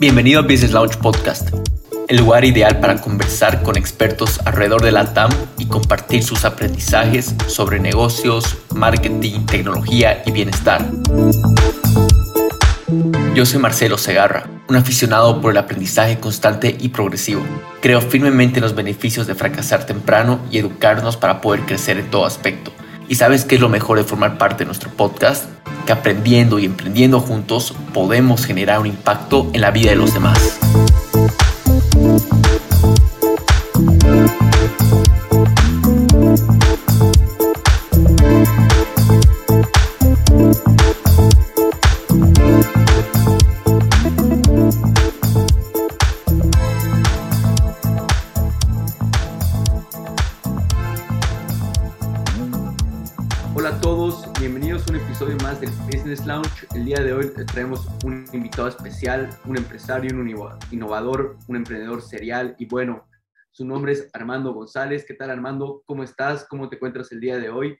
Bienvenido a Business Launch Podcast, el lugar ideal para conversar con expertos alrededor de la TAM y compartir sus aprendizajes sobre negocios, marketing, tecnología y bienestar. Yo soy Marcelo Segarra, un aficionado por el aprendizaje constante y progresivo. Creo firmemente en los beneficios de fracasar temprano y educarnos para poder crecer en todo aspecto. ¿Y sabes qué es lo mejor de formar parte de nuestro podcast? Que aprendiendo y emprendiendo juntos podemos generar un impacto en la vida de los demás. Traemos un invitado especial, un empresario, un innovador, un emprendedor serial y bueno, su nombre es Armando González. ¿Qué tal Armando? ¿Cómo estás? ¿Cómo te encuentras el día de hoy?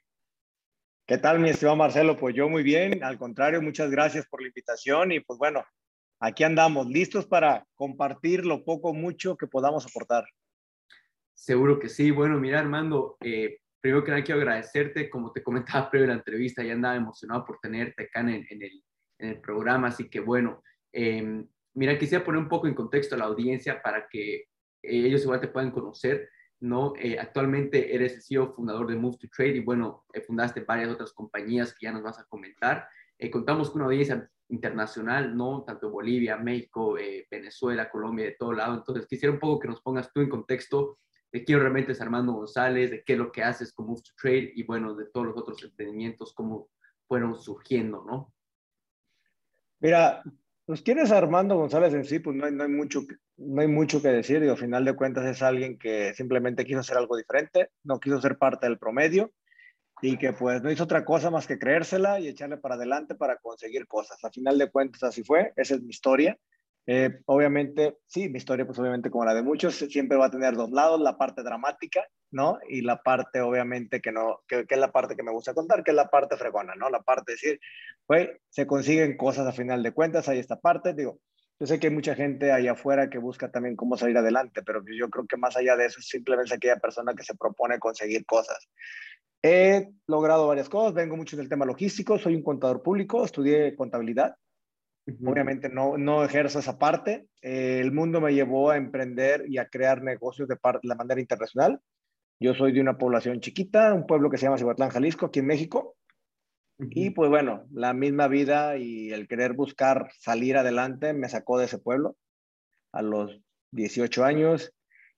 ¿Qué tal, mi estimado Marcelo? Pues yo muy bien, al contrario, muchas gracias por la invitación y pues bueno, aquí andamos, listos para compartir lo poco mucho que podamos aportar. Seguro que sí. Bueno, mira, Armando, eh, primero que nada quiero agradecerte, como te comentaba previo la entrevista, ya andaba emocionado por tenerte acá en en el, en el programa, así que bueno, eh, mira, quisiera poner un poco en contexto a la audiencia para que ellos igual te puedan conocer, ¿no? Eh, actualmente eres el CEO fundador de Move to Trade y bueno, eh, fundaste varias otras compañías que ya nos vas a comentar. contamos con una audiencia internacional, ¿no? Tanto Bolivia, México, Venezuela, Colombia, de todo lado. Entonces, quisiera un poco que nos pongas tú en contexto de quién realmente es Armando González, de qué es lo que haces con Move to Trade y bueno, de todos los otros emprendimientos, cómo fueron surgiendo, ¿no? Mira, pues quién es Armando González en sí, pues no hay, no hay, mucho, no hay mucho que decir y al final de cuentas es alguien que simplemente quiso hacer algo diferente, no quiso ser parte del promedio y que pues no hizo otra cosa más que creérsela y echarle para adelante para conseguir cosas. Al final de cuentas así fue, esa es mi historia. Eh, obviamente, sí, mi historia, pues obviamente como la de muchos, siempre va a tener dos lados, la parte dramática, ¿no? Y la parte, obviamente, que no, que, es la parte que me gusta contar, que es la parte fregona, ¿no? La parte de decir, pues, se consiguen cosas a final de cuentas, hay esta parte, digo, yo sé que hay mucha gente allá afuera que busca también cómo salir adelante, pero yo creo que más allá de eso, simplemente aquella persona que se propone conseguir cosas. He logrado varias cosas, vengo mucho del tema logístico, soy un contador público, estudié contabilidad, Obviamente no, no ejerzo esa parte. Eh, el mundo me llevó a emprender y a crear negocios de, parte, de manera internacional. Yo soy de una población chiquita, un pueblo que se llama Cihuatlán, Jalisco, aquí en México. Y pues bueno, la misma vida y el querer buscar salir adelante me sacó de ese pueblo a los 18 años.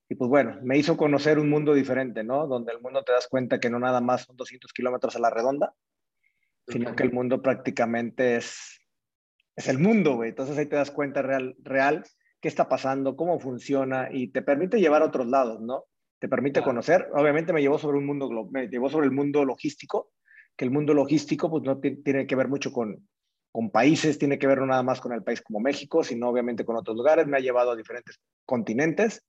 Y pues bueno, me hizo conocer un mundo diferente, ¿no? Donde el mundo te das cuenta que no nada más son 200 kilómetros a la redonda, sino que el mundo prácticamente es es el mundo, güey. Entonces ahí te das cuenta real, real qué está pasando, cómo funciona y te permite llevar a otros lados, ¿no? Te permite conocer. Obviamente me llevó sobre un mundo, me llevó sobre el mundo logístico, que el mundo logístico pues no tiene que ver mucho con, con países, tiene que ver no nada más con el país como México, sino obviamente con otros lugares. Me ha llevado a diferentes continentes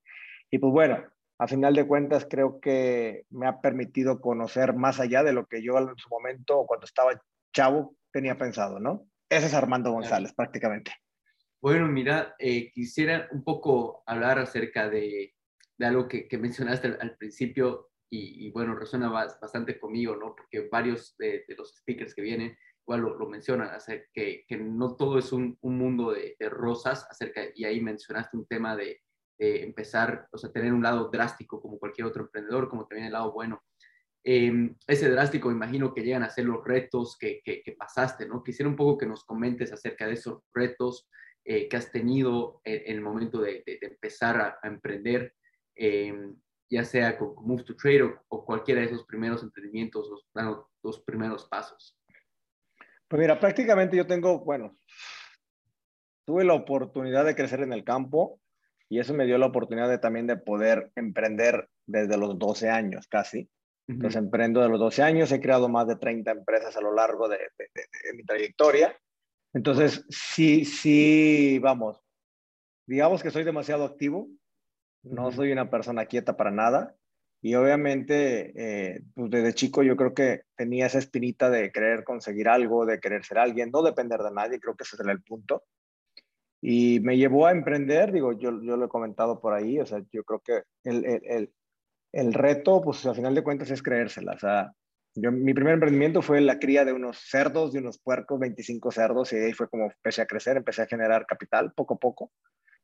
y pues bueno, a final de cuentas creo que me ha permitido conocer más allá de lo que yo en su momento, cuando estaba chavo, tenía pensado, ¿no? Ese es Armando González, prácticamente. Bueno, mira, eh, quisiera un poco hablar acerca de, de algo que, que, mencionaste al, principio y, bueno, resuena bastante conmigo, ¿no? Porque varios de, los speakers que vienen igual lo, lo mencionan, acerca que, que, no todo es un, un mundo de, rosas, acerca, y ahí mencionaste un tema de, empezar, o sea, tener un lado drástico como cualquier otro emprendedor, como también el lado bueno. Em, ese drástico, imagino que llegan a ser los retos que, pasaste, ¿no? Quisiera un poco que nos comentes acerca de esos retos eh, que has tenido en, el momento de, empezar a, emprender, em, ya sea con, Move to Trade o, cualquiera de esos primeros emprendimientos, los, los primeros pasos. Pues mira, prácticamente yo tengo, bueno, tuve la oportunidad de crecer en el campo y eso me dio la oportunidad de, también de poder emprender desde los 12 años casi. Entonces emprendo de los 12 años, he creado más de 30 empresas a lo largo de, mi trayectoria. Entonces, sí, sí, vamos, digamos que soy demasiado activo, no soy una persona quieta para nada. Y obviamente, eh, pues desde chico yo creo que tenía esa espinita de querer conseguir algo, de querer ser alguien, no depender de nadie, creo que ese era el punto. Y me llevó a emprender, digo, yo, yo lo he comentado por ahí, o sea, yo creo que el, el, el, reto, pues al final de cuentas es creérsela. O yo, mi primer emprendimiento fue la cría de unos cerdos, de unos puercos, 25 cerdos, y ahí fue como empecé a crecer, empecé a generar capital poco a poco.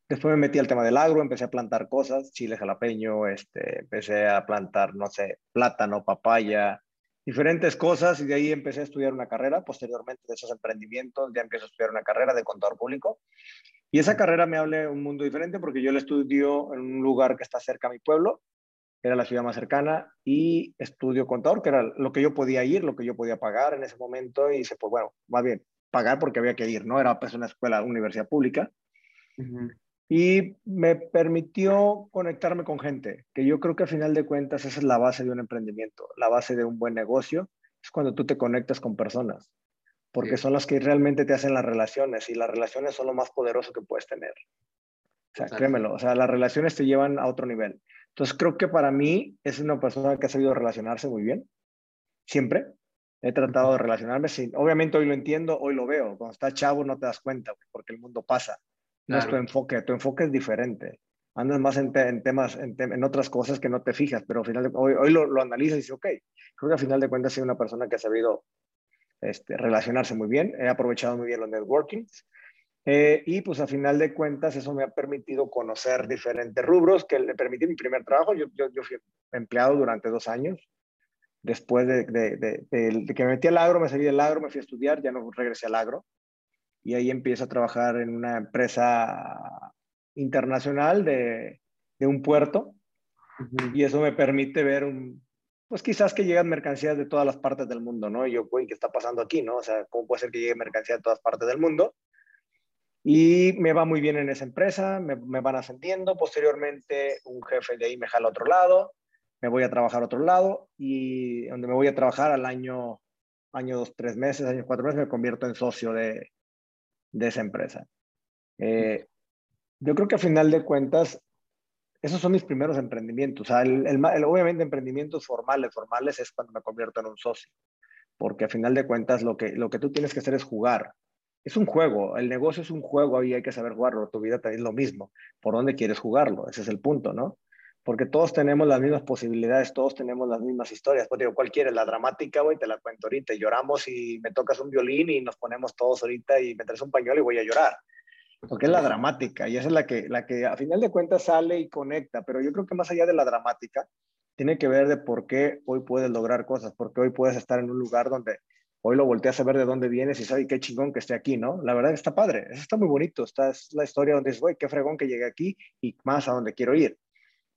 Después me metí al tema del agro, empecé a plantar cosas, chile jalapeño, este, empecé a plantar, no sé, plátano, papaya, diferentes cosas y de ahí empecé a estudiar una carrera. Posteriormente de esos emprendimientos ya empecé a estudiar una carrera de contador público. Y esa carrera me hable un mundo diferente porque yo la estudio en un lugar que está cerca a mi pueblo, era la ciudad más cercana, y estudio contador, que era lo que yo podía ir, lo que yo podía pagar en ese momento. Y dice, pues bueno, más bien, pagar porque había que ir, ¿no? Era pues una escuela, una universidad pública. Y me permitió conectarme con gente, que yo creo que a final de cuentas esa es la base de un emprendimiento, la base de un buen negocio, es cuando tú te conectas con personas, porque son las que realmente te hacen las relaciones y las relaciones son lo más poderoso que puedes tener. O sea, créemelo, o sea, las relaciones te llevan a otro nivel. Entonces creo que para mí es una persona que ha sabido relacionarse muy bien, siempre. He tratado de relacionarme, sin, obviamente hoy lo entiendo, hoy lo veo. Cuando estás chavo no te das cuenta, porque el mundo pasa no es tu enfoque, tu enfoque es diferente. Andas más en, temas, en, otras cosas que no te fijas, pero al final hoy, hoy lo, lo, analizas y dices, ok, creo que al final de cuentas soy una persona que ha sabido este, relacionarse muy bien, he aprovechado muy bien los networkings, eh, y pues a final de cuentas eso me ha permitido conocer diferentes rubros que le permití mi primer trabajo. Yo, yo, yo fui empleado durante dos años. Después de, de, de, que me metí al agro, me salí del agro, me fui a estudiar, ya no regresé al agro y ahí empiezo a trabajar en una empresa internacional de, de un puerto y eso me permite ver un, pues quizás que llegan mercancías de todas las partes del mundo, ¿no? Y yo, güey, ¿qué está pasando aquí, no? O sea, ¿cómo puede ser que llegue mercancía de todas partes del mundo? Y me va muy bien en esa empresa, me, me, van ascendiendo. Posteriormente, un jefe de ahí me jala a otro lado, me voy a trabajar a otro lado y donde me voy a trabajar al año, año dos, tres meses, año cuatro meses, me convierto en socio de, de esa empresa. Eh, yo creo que a final de cuentas, esos son mis primeros emprendimientos. O sea, el, el, obviamente emprendimientos formales, formales es cuando me convierto en un socio, porque a final de cuentas lo que, lo que tú tienes que hacer es jugar. Es un juego, el negocio es un juego y hay que saber jugarlo. Tu vida también es lo mismo. ¿Por dónde quieres jugarlo? Ese es el punto, ¿no? porque todos tenemos las mismas posibilidades, todos tenemos las mismas historias. Pues digo, ¿cuál quieres? La dramática, güey, te la cuento ahorita. Lloramos y me tocas un violín y nos ponemos todos ahorita y me traes un pañuelo y voy a llorar. Porque es la dramática y esa es la que, la que a final de cuentas sale y conecta. Pero yo creo que más allá de la dramática, tiene que ver de por qué hoy puedes lograr cosas, porque hoy puedes estar en un lugar donde hoy lo volteas a ver de dónde vienes y sabes qué chingón que esté aquí, ¿no? La verdad está padre, eso está muy bonito, esta es la historia donde dices, güey, qué fregón que llegué aquí y más a donde quiero ir.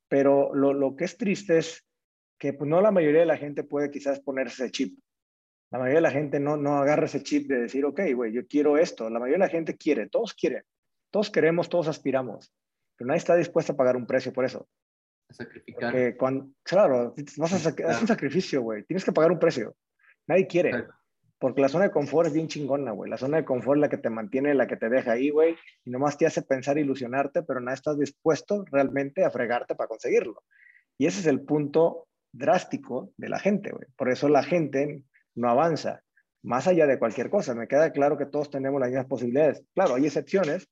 Pero lo, lo que es triste es que pues, no la mayoría de la gente puede quizás ponerse ese chip. La mayoría de la gente no, no agarra ese chip de decir, ok, güey, yo quiero esto. La mayoría de la gente quiere, todos quieren, todos queremos, todos aspiramos, pero nadie está dispuesto a pagar un precio por eso. A sacrificar. Porque cuando, claro, vas a, es un sacrificio, güey, tienes que pagar un precio. Nadie quiere. Porque la zona de confort es bien chingona, güey. La zona de confort es la que te mantiene, la que te deja ahí, güey. Y nomás te hace pensar, ilusionarte, pero no estás dispuesto realmente a fregarte para conseguirlo. Y ese es el punto drástico de la gente, güey. Por eso la gente no avanza. Más allá de cualquier cosa, me queda claro que todos tenemos las mismas posibilidades. Claro, hay excepciones,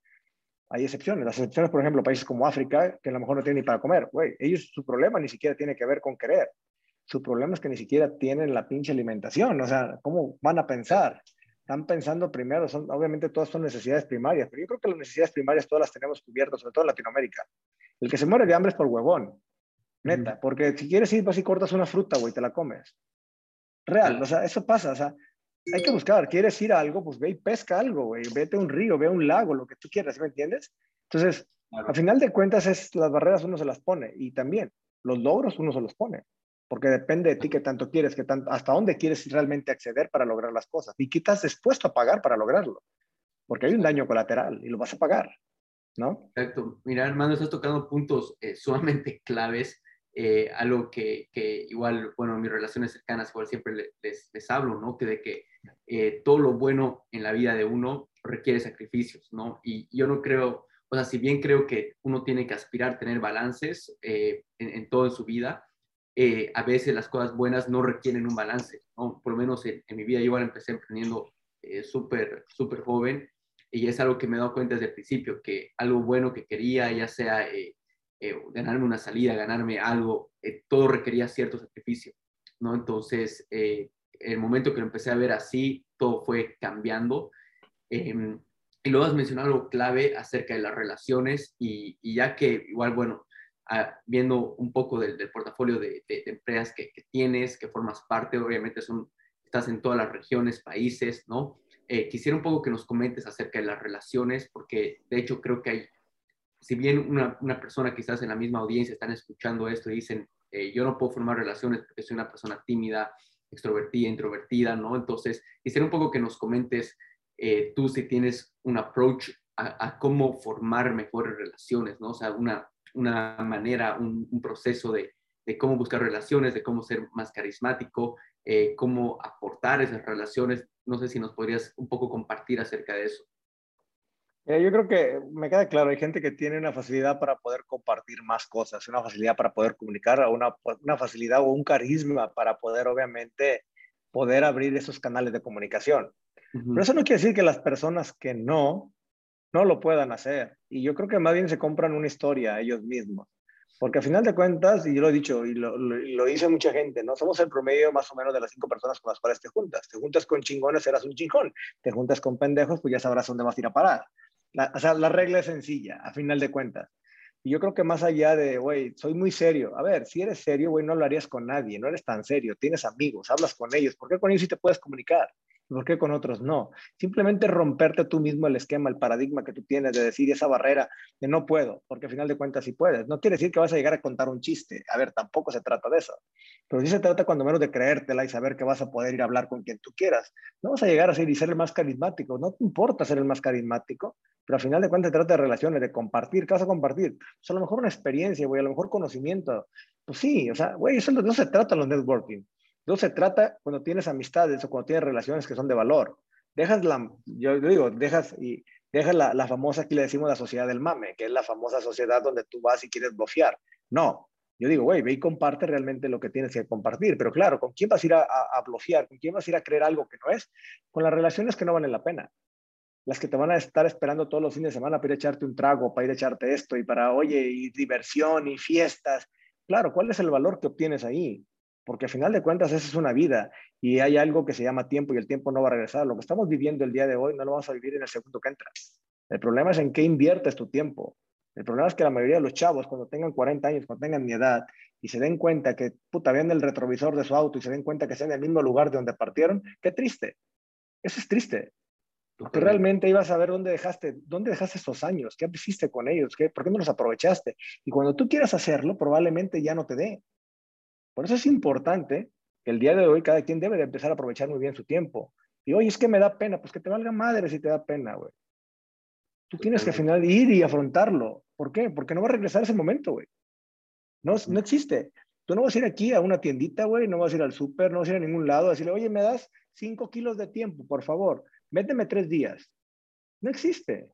hay excepciones. Las excepciones, por ejemplo, países como África, que a lo mejor no tienen ni para comer, güey. Ellos, su problema ni siquiera tiene que ver con querer. Su problema es que ni siquiera tienen la pinche alimentación. O sea, ¿cómo van a pensar? Están pensando primero, son, obviamente todas son necesidades primarias, pero yo creo que las necesidades primarias todas las tenemos cubiertas, sobre todo en Latinoamérica. El que se muere de hambre es por huevón, neta, porque si quieres ir, vas y cortas una fruta, güey, te la comes. Real, o sea, eso pasa, o sea, hay que buscar, quieres ir a algo, pues ve y pesca algo, güey, vete a un río, ve a un lago, lo que tú quieras, ¿me entiendes? Entonces, al final de cuentas, es, las barreras uno se las pone y también los logros uno se los pone porque depende de ti qué tanto quieres, qué tanto, hasta dónde quieres realmente acceder para lograr las cosas y qué estás dispuesto a pagar para lograrlo, porque hay un daño colateral y lo vas a pagar, ¿no? Exacto. Mira, hermano, estás tocando puntos eh, sumamente claves, eh, algo que, que, igual, bueno, mis relaciones cercanas igual siempre les, les, hablo, ¿no? Que de que eh, todo lo bueno en la vida de uno requiere sacrificios, ¿no? Y yo no creo, o sea, si bien creo que uno tiene que aspirar a tener balances en, en todo en su vida, eh, a veces las cosas buenas no requieren un balance, ¿no? Por lo menos en, mi vida yo igual empecé emprendiendo eh, súper, súper joven y es algo que me he dado cuenta desde el principio, que algo bueno que quería, ya sea eh, eh, ganarme una salida, ganarme algo, eh, todo requería cierto sacrificio, ¿no? Entonces, el momento que lo empecé a ver así, todo fue cambiando. Em, y luego has mencionado algo clave acerca de las relaciones y, ya que igual, bueno, ah, viendo un poco del, portafolio de, empresas que, que, tienes, que formas parte, obviamente son, estás en todas las regiones, países, ¿no? Eh, quisiera un poco que nos comentes acerca de las relaciones, porque de hecho creo que hay, si bien una, una persona quizás en la misma audiencia están escuchando esto y dicen, eh, yo no puedo formar relaciones porque soy una persona tímida, extrovertida, introvertida, ¿no? Entonces, quisiera un poco que nos comentes eh, tú si tienes un approach a, cómo formar mejores relaciones, ¿no? O sea, una, una manera, un, un proceso de, de cómo buscar relaciones, de cómo ser más carismático, eh, cómo aportar esas relaciones. No sé si nos podrías un poco compartir acerca de eso. Eh, yo creo que me queda claro, hay gente que tiene una facilidad para poder compartir más cosas, una facilidad para poder comunicar, una, una facilidad o un carisma para poder, obviamente, poder abrir esos canales de comunicación. Pero eso no quiere decir que las personas que no, no lo puedan hacer. Y yo creo que más bien se compran una historia ellos mismos. Porque al final de cuentas, y yo lo he dicho y lo, lo, dice mucha gente, ¿no? Somos el promedio más o menos de las cinco personas con las cuales te juntas. Te juntas con chingones, serás un chingón. Te juntas con pendejos, pues ya sabrás dónde vas a ir a parar. o sea, la regla es sencilla, a final de cuentas. Y yo creo que más allá de, güey, soy muy serio. A ver, si eres serio, güey, no hablarías con nadie, no eres tan serio. Tienes amigos, hablas con ellos. ¿Por qué con ellos sí te puedes comunicar? ¿Por qué con otros no? Simplemente romperte tú mismo el esquema, el paradigma que tú tienes de decir esa barrera de no puedo, porque al final de cuentas sí puedes. No quiere decir que vas a llegar a contar un chiste. A ver, tampoco se trata de eso. Pero sí se trata cuando menos de creértela y saber que vas a poder ir a hablar con quien tú quieras. No vas a llegar a ser y ser el más carismático. No te importa ser el más carismático, pero al final de cuentas se trata de relaciones, de compartir. ¿Qué vas a compartir? Pues a lo mejor una experiencia, güey, a lo mejor conocimiento. Pues sí, o sea, güey, eso no se trata los networking. No se trata cuando tienes amistades o cuando tienes relaciones que son de valor. Dejas la, yo digo, dejas y dejas la, la famosa, aquí le decimos la sociedad del mame, que es la famosa sociedad donde tú vas y quieres bloquear. No, yo digo, güey, ve y comparte realmente lo que tienes que compartir. Pero claro, ¿con quién vas a ir a, a, bloquear? ¿Con quién vas a ir a creer algo que no es? Con las relaciones que no valen la pena. Las que te van a estar esperando todos los fines de semana para ir a echarte un trago, para ir a echarte esto y para, oye, y diversión y fiestas. Claro, ¿cuál es el valor que obtienes ahí? Porque al final de cuentas esa es una vida y hay algo que se llama tiempo y el tiempo no va a regresar. Lo que estamos viviendo el día de hoy no lo vamos a vivir en el segundo que entra. El problema es en qué inviertes tu tiempo. El problema es que la mayoría de los chavos, cuando tengan 40 años, cuando tengan mi edad, y se den cuenta que, puta, ven el retrovisor de su auto y se den cuenta que están en el mismo lugar de donde partieron, qué triste. Eso es triste. Porque realmente ibas a ver dónde dejaste, dónde dejaste esos años, qué hiciste con ellos, ¿Qué, por qué no los aprovechaste. Y cuando tú quieras hacerlo, probablemente ya no te dé. Por eso es importante que el día de hoy cada quien debe de empezar a aprovechar muy bien su tiempo. Y oye, es que me da pena, pues que te valga madre si te da pena, güey. Tú tienes que al final ir y afrontarlo. ¿Por qué? Porque no va a regresar ese momento, güey. No, no existe. Tú no vas a ir aquí a una tiendita, güey, no vas a ir al súper, no vas a ir a ningún lado a decirle, oye, me das cinco kilos de tiempo, por favor, méteme tres días. No existe.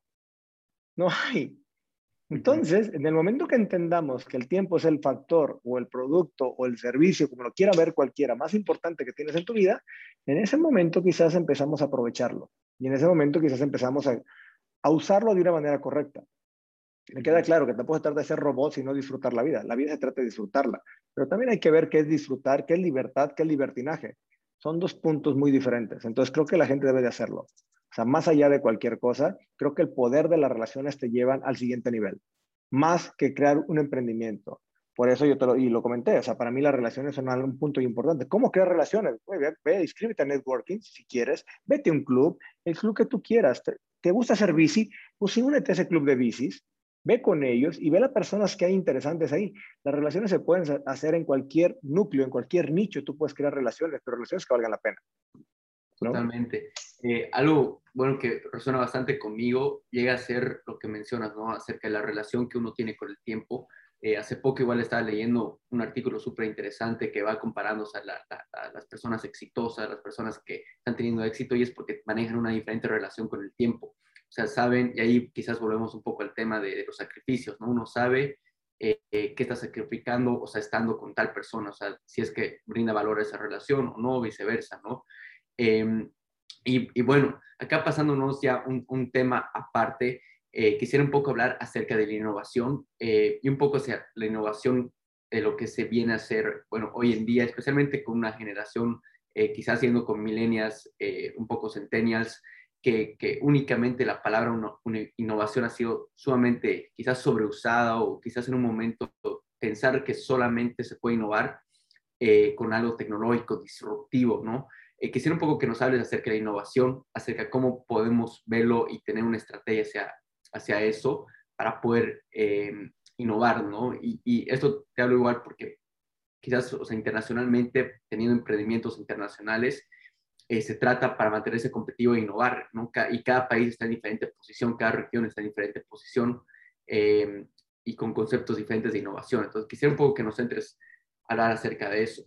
No hay. Entonces, en el momento que entendamos que el tiempo es el factor o el producto o el servicio, como lo quiera ver cualquiera, más importante que tienes en tu vida, en ese momento quizás empezamos a aprovecharlo. Y en ese momento quizás empezamos a, usarlo de una manera correcta. Me queda claro que tampoco se trata de ser robots y no disfrutar la vida. La vida se trata de disfrutarla. Pero también hay que ver qué es disfrutar, qué es libertad, qué es libertinaje. Son dos puntos muy diferentes. Entonces creo que la gente debe de hacerlo. O sea, más allá de cualquier cosa, creo que el poder de las relaciones te llevan al siguiente nivel, más que crear un emprendimiento. Por eso yo te lo, y lo comenté, o sea, para mí las relaciones son un punto importante. ¿Cómo crear relaciones? Ve, inscríbete a networking si quieres, vete a un club, el club que tú quieras. ¿Te, gusta hacer bici? Pues sí, únete a ese club de bicis, ve con ellos y ve las personas que hay interesantes ahí. Las relaciones se pueden hacer en cualquier núcleo, en cualquier nicho, tú puedes crear relaciones, pero relaciones que valgan la pena. Totalmente. Eh, algo bueno que resuena bastante conmigo llega a ser lo que mencionas, ¿no? Acerca de la relación que uno tiene con el tiempo. Eh, hace poco igual estaba leyendo un artículo súper interesante que va comparándose a, las personas exitosas, las personas que están teniendo éxito y es porque manejan una diferente relación con el tiempo. O sea, saben, y ahí quizás volvemos un poco al tema de, los sacrificios, ¿no? Uno sabe eh, qué está sacrificando, o sea, estando con tal persona, o sea, si es que brinda valor a esa relación o no, viceversa, ¿no? Em, Y, bueno, acá pasándonos ya un, un tema aparte, eh, quisiera un poco hablar acerca de la innovación eh, y un poco sea la innovación de lo que se viene a hacer, bueno, hoy en día, especialmente con una generación, eh, quizás siendo con millennials, un poco centennials, que, que, únicamente la palabra una, innovación ha sido sumamente quizás sobreusada o quizás en un momento pensar que solamente se puede innovar con algo tecnológico, disruptivo, ¿no? Quisiera un poco que nos hables acerca de la innovación, acerca de cómo podemos verlo y tener una estrategia hacia, hacia eso para poder eh, innovar, ¿no? Y, esto te hablo igual porque quizás, o sea, internacionalmente, teniendo emprendimientos internacionales, eh, se trata para mantenerse competitivo e innovar, ¿no? Y cada país está en diferente posición, cada región está en diferente posición eh, y con conceptos diferentes de innovación. Entonces, quisiera un poco que nos entres a hablar acerca de eso.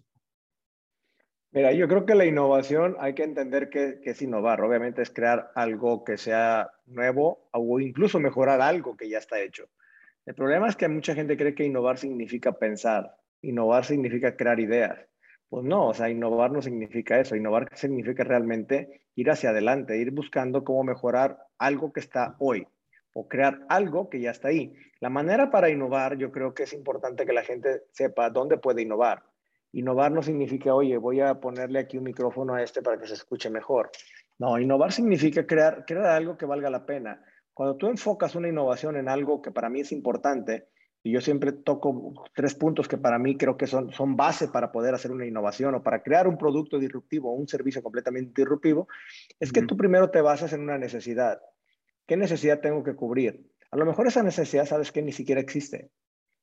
Mira, yo creo que la innovación hay que entender que, es innovar. Obviamente es crear algo que sea nuevo o incluso mejorar algo que ya está hecho. El problema es que mucha gente cree que innovar significa pensar. Innovar significa crear ideas. Pues no, o sea, innovar no significa eso. Innovar significa realmente ir hacia adelante, ir buscando cómo mejorar algo que está hoy o crear algo que ya está ahí. La manera para innovar, yo creo que es importante que la gente sepa dónde puede innovar Innovar no significa, oye, voy a ponerle aquí un micrófono a este para que se escuche mejor. No, innovar significa crear, crear algo que valga la pena. Cuando tú enfocas una innovación en algo que para mí es importante, y yo siempre toco tres puntos que para mí creo que son, son base para poder hacer una innovación o para crear un producto disruptivo o un servicio completamente disruptivo, es que tú primero te basas en una necesidad. ¿Qué necesidad tengo que cubrir? A lo mejor esa necesidad sabes que ni siquiera existe.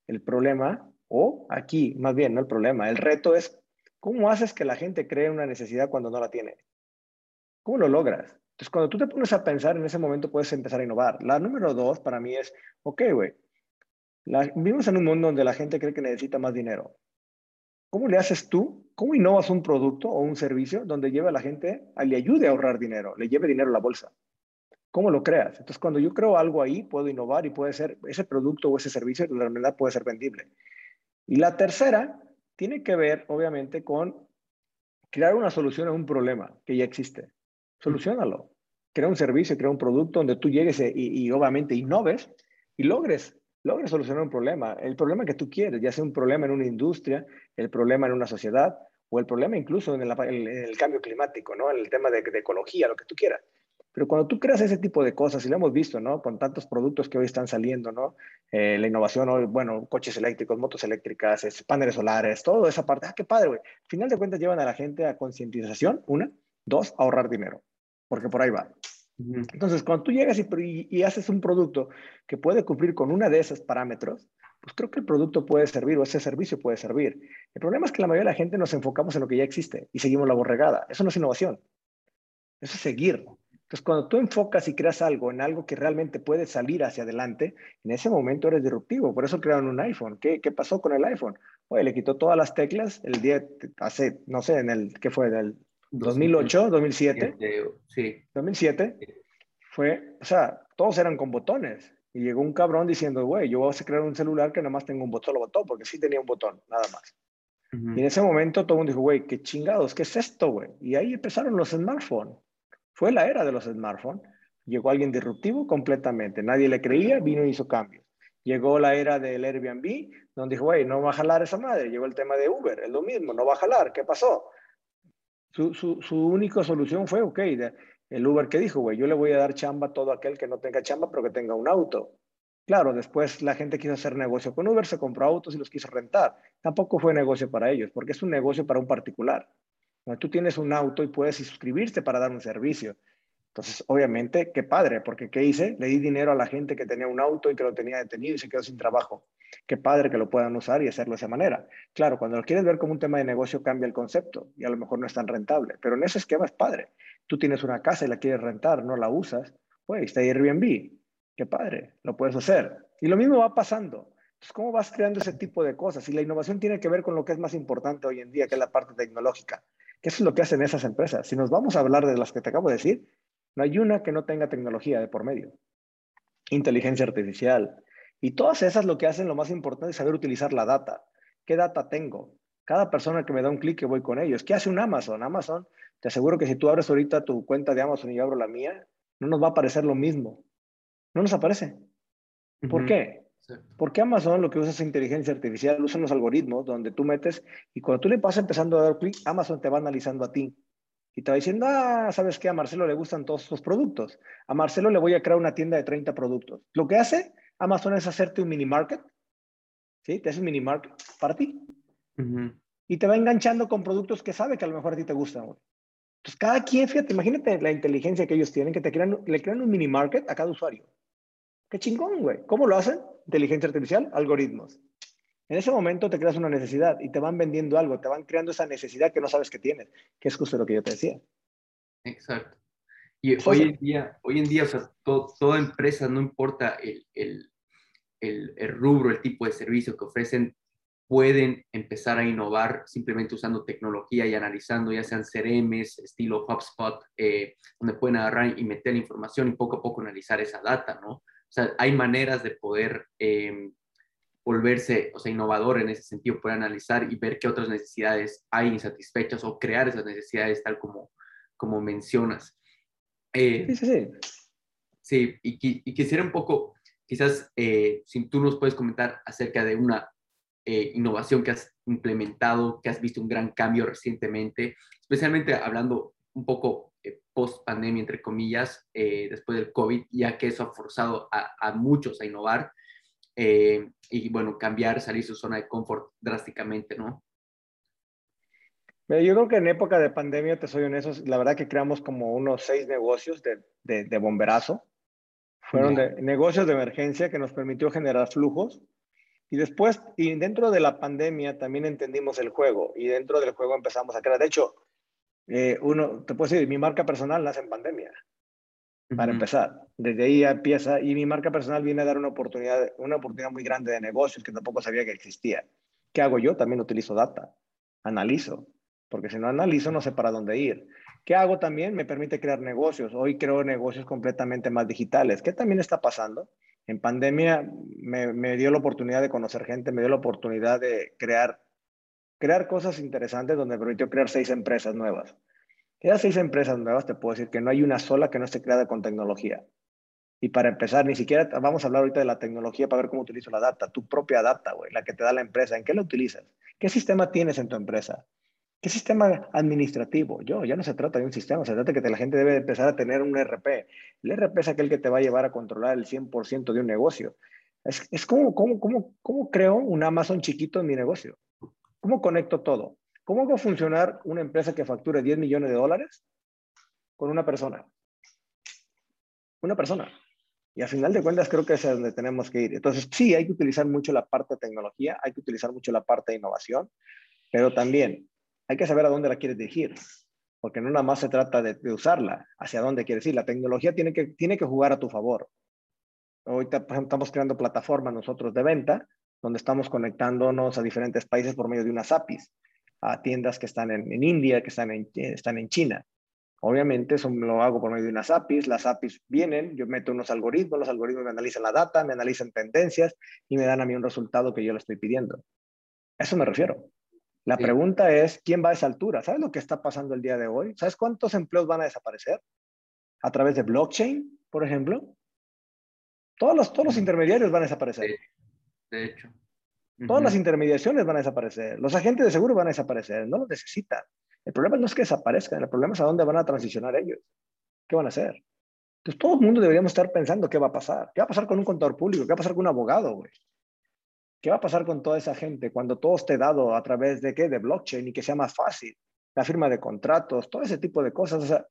El problema o aquí, más bien, no el problema, el reto es cómo haces que la gente cree una necesidad cuando no la tiene. ¿Cómo lo logras? Entonces, cuando tú te pones a pensar, en ese momento puedes empezar a innovar. La número dos para mí es, ok, güey, vivimos en un mundo donde la gente cree que necesita más dinero. ¿Cómo le haces tú? ¿Cómo innovas un producto o un servicio donde lleve a la gente, a, le ayude a ahorrar dinero, le lleve dinero a la bolsa? ¿Cómo lo creas? Entonces, cuando yo creo algo ahí, puedo innovar y puede ser, ese producto o ese servicio, la realidad puede ser vendible. Y la tercera tiene que ver, obviamente, con crear una solución a un problema que ya existe. Solucionalo. Crea un servicio, crea un producto donde tú llegues y, y, obviamente innoves y logres, logres solucionar un problema. El problema que tú quieres, ya sea un problema en una industria, el problema en una sociedad o el problema incluso en el, cambio climático, ¿no? En el tema de, de ecología, lo que tú quieras. Pero cuando tú creas ese tipo de cosas, y lo hemos visto, ¿no? Con tantos productos que hoy están saliendo, ¿no? Eh, la innovación, hoy, bueno, coches eléctricos, motos eléctricas, paneles solares, toda esa parte. Ah, qué padre, güey. Al final de cuentas llevan a la gente a concientización, una. Dos, a ahorrar dinero, porque por ahí va. Entonces, cuando tú llegas y, y, haces un producto que puede cumplir con una de esos parámetros, pues creo que el producto puede servir o ese servicio puede servir. El problema es que la mayoría de la gente nos enfocamos en lo que ya existe y seguimos la borregada. Eso no es innovación. Eso es seguir. Entonces, cuando tú enfocas y creas algo en algo que realmente puede salir hacia adelante, en ese momento eres disruptivo. Por eso crearon un iPhone. ¿Qué, qué pasó con el iPhone? Oye, le quitó todas las teclas el día, hace, no sé, en el, ¿qué fue? ¿Del 2008, 2007? Sí. 2007. Fue, o sea, todos eran con botones. Y llegó un cabrón diciendo, güey, yo voy a crear un celular que nada más tengo un botón, botón, porque sí tenía un botón, nada más. Y en ese momento todo el mundo dijo, güey, qué chingados, ¿qué es esto, güey? Y ahí empezaron los smartphones. Fue la era de los smartphones. Llegó alguien disruptivo completamente. Nadie le creía, vino y hizo cambios. Llegó la era del Airbnb, donde dijo, güey, no va a jalar esa madre. Llegó el tema de Uber, es lo mismo, no va a jalar. ¿Qué pasó? Su, su, única solución fue, ok, el Uber que dijo, güey, yo le voy a dar chamba a todo aquel que no tenga chamba, pero que tenga un auto. Claro, después la gente quiso hacer negocio con Uber, se compró autos y los quiso rentar. Tampoco fue negocio para ellos, porque es un negocio para un particular tú tienes un auto y puedes suscribirte para dar un servicio. Entonces, obviamente, qué padre, porque ¿qué hice? Le di dinero a la gente que tenía un auto y que lo tenía detenido y se quedó sin trabajo. Qué padre que lo puedan usar y hacerlo de esa manera. Claro, cuando lo quieres ver como un tema de negocio, cambia el concepto y a lo mejor no es tan rentable, pero en ese esquema es padre. Tú tienes una casa y la quieres rentar, no la usas, pues está Airbnb. Qué padre, lo puedes hacer. Y lo mismo va pasando. Entonces, ¿cómo vas creando ese tipo de cosas? Y la innovación tiene que ver con lo que es más importante hoy en día, que es la parte tecnológica que eso es lo que hacen esas empresas. Si nos vamos a hablar de las que te acabo de decir, no hay una que no tenga tecnología de por medio. Inteligencia artificial. Y todas esas lo que hacen, lo más importante es saber utilizar la data. ¿Qué data tengo? Cada persona que me da un clic que voy con ellos. ¿Qué hace un Amazon? Amazon Te aseguro que si tú abres ahorita tu cuenta de Amazon y yo abro la mía, no nos va a aparecer lo mismo. No nos aparece. ¿Por qué? Porque Amazon lo que usa es inteligencia artificial, usa unos algoritmos donde tú metes y cuando tú le pasas empezando a dar clic, Amazon te va analizando a ti y te va diciendo, ah, ¿sabes qué? A Marcelo le gustan todos estos productos. A Marcelo le voy a crear una tienda de 30 productos. Lo que hace Amazon es hacerte un mini market, ¿sí? Te hace un mini market para ti. Y te va enganchando con productos que sabe que a lo mejor a ti te gustan, Entonces, cada quien, fíjate, imagínate la inteligencia que ellos tienen, que te crean, le crean un mini market a cada usuario. Qué chingón, güey. ¿Cómo lo hacen? Inteligencia artificial, algoritmos. En ese momento te creas una necesidad y te van vendiendo algo, te van creando esa necesidad que no sabes que tienes, que es justo lo que yo te decía. Exacto. Y hoy en día, hoy en día, o sea, toda empresa, no importa el, el, el, el, rubro, el tipo de servicio que ofrecen, pueden empezar a innovar simplemente usando tecnología y analizando, ya sean CRMs, estilo HubSpot, eh, donde pueden agarrar y meter la información y poco a poco analizar esa data, ¿no? O sea, hay maneras de poder eh, volverse, o sea, innovador en ese sentido, poder analizar y ver qué otras necesidades hay insatisfechas o crear esas necesidades tal como, como mencionas. Eh, sí, sí, sí. Sí, y, quisiera un poco, quizás, eh, si tú nos puedes comentar acerca de una eh, innovación que has implementado, que has visto un gran cambio recientemente, especialmente hablando un poco post pandemia, entre comillas, después del COVID, ya que eso ha forzado a, a muchos a innovar eh, y bueno, cambiar, salir su zona de confort drásticamente, ¿no? Yo creo que en época de pandemia, te soy honesto, la verdad que creamos como unos seis negocios de, de, bomberazo. Fueron de, negocios de emergencia que nos permitió generar flujos. Y después, y dentro de la pandemia también entendimos el juego y dentro del juego empezamos a crear. De hecho, eh, uno, te puedo decir, mi marca personal nace en pandemia para empezar. Desde ahí empieza y mi marca personal viene a dar una oportunidad, una oportunidad muy grande de negocios que tampoco sabía que existía. ¿Qué hago yo? También utilizo data, analizo, porque si no analizo no sé para dónde ir. ¿Qué hago también? Me permite crear negocios. Hoy creo negocios completamente más digitales. ¿Qué también está pasando? En pandemia me, me dio la oportunidad de conocer gente, me dio la oportunidad de crear, crear cosas interesantes donde permitió crear seis empresas nuevas esas seis empresas nuevas, te puedo decir que no hay una sola que no esté creada con tecnología. Y para empezar, ni siquiera vamos a hablar ahorita de la tecnología para ver cómo utilizo la data, tu propia data, güey, la que te da la empresa. ¿En qué la utilizas? ¿Qué sistema tienes en tu empresa? ¿Qué sistema administrativo? Yo, ya no se trata de un sistema, se trata de que la gente debe empezar a tener un RP. El RP es aquel que te va a llevar a controlar el 100% de un negocio. Es, es como, como, como, ¿cómo creo un Amazon chiquito en mi negocio? ¿Cómo conecto todo? ¿Cómo a funcionar una empresa que facture 10 millones de dólares con una persona? Una persona. Y al final de cuentas creo que es a donde tenemos que ir. Entonces, sí, hay que utilizar mucho la parte de tecnología, hay que utilizar mucho la parte de innovación, pero también hay que saber a dónde la quieres dirigir, porque no nada más se trata de, usarla, hacia dónde quieres ir. La tecnología tiene que, tiene que jugar a tu favor. Ahorita estamos creando plataformas nosotros de venta, donde estamos conectándonos a diferentes países por medio de unas APIs a tiendas que están en, India, que están en, están en China. Obviamente eso lo hago por medio de unas APIs, las APIs vienen, yo meto unos algoritmos, los algoritmos me analizan la data, me analizan tendencias y me dan a mí un resultado que yo le estoy pidiendo. A eso me refiero. La pregunta es, ¿quién va a esa altura? ¿Sabes lo que está pasando el día de hoy? ¿Sabes cuántos empleos van a desaparecer? A través de blockchain, por ejemplo. Todos los, todos los intermediarios van a desaparecer. De hecho. Todas las intermediaciones van a desaparecer. Los agentes de seguro van a desaparecer. No los necesitan. El problema no es que desaparezcan. El problema es a dónde van a transicionar ellos. ¿Qué van a hacer? Entonces, todo el mundo deberíamos estar pensando qué va a pasar. ¿Qué va a pasar con un contador público? ¿Qué va a pasar con un abogado, güey? ¿Qué va a pasar con toda esa gente cuando todo esté dado a través de qué? De blockchain y que sea más fácil. La firma de contratos, todo ese tipo de cosas. O sea,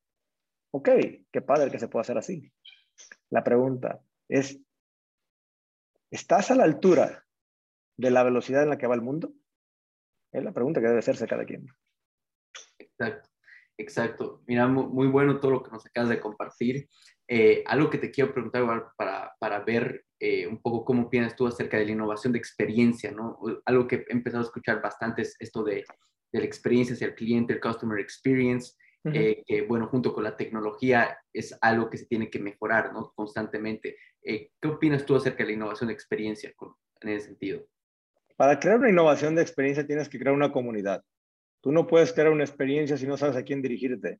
ok, qué padre que se pueda hacer así. La pregunta es, ¿estás a la altura de la velocidad en la que va el mundo? Es la pregunta que debe hacerse cada quien. Exacto, exacto. Mira, muy, bueno todo lo que nos acabas de compartir. Eh, algo que te quiero preguntar para, para ver eh, un poco cómo piensas tú acerca de la innovación de experiencia, ¿no? Algo que he empezado a escuchar bastante es esto de, de la experiencia hacia el cliente, el customer experience, eh, que bueno, junto con la tecnología es algo que se tiene que mejorar, ¿no? Constantemente. ¿Qué opinas tú acerca de la innovación de experiencia en ese sentido? Para crear una innovación de experiencia tienes que crear una comunidad. Tú no puedes crear una experiencia si no sabes a quién dirigirte.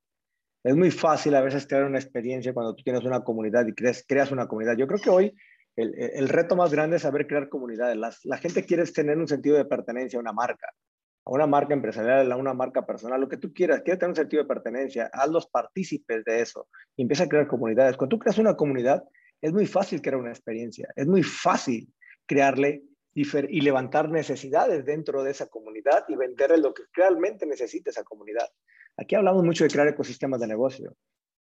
Es muy fácil a veces crear una experiencia cuando tú tienes una comunidad y creas, creas una comunidad. Yo creo que hoy el, el reto más grande es saber crear comunidades. la gente quiere tener un sentido de pertenencia a una marca, a una marca empresarial, a una marca personal, lo que tú quieras. Quiere tener un sentido de pertenencia. Haz los partícipes de eso y empieza a crear comunidades. Cuando tú creas una comunidad, es muy fácil crear una experiencia. Es muy fácil crearle y levantar necesidades dentro de esa comunidad y venderle lo que realmente necesita esa comunidad. Aquí hablamos mucho de crear ecosistemas de negocio.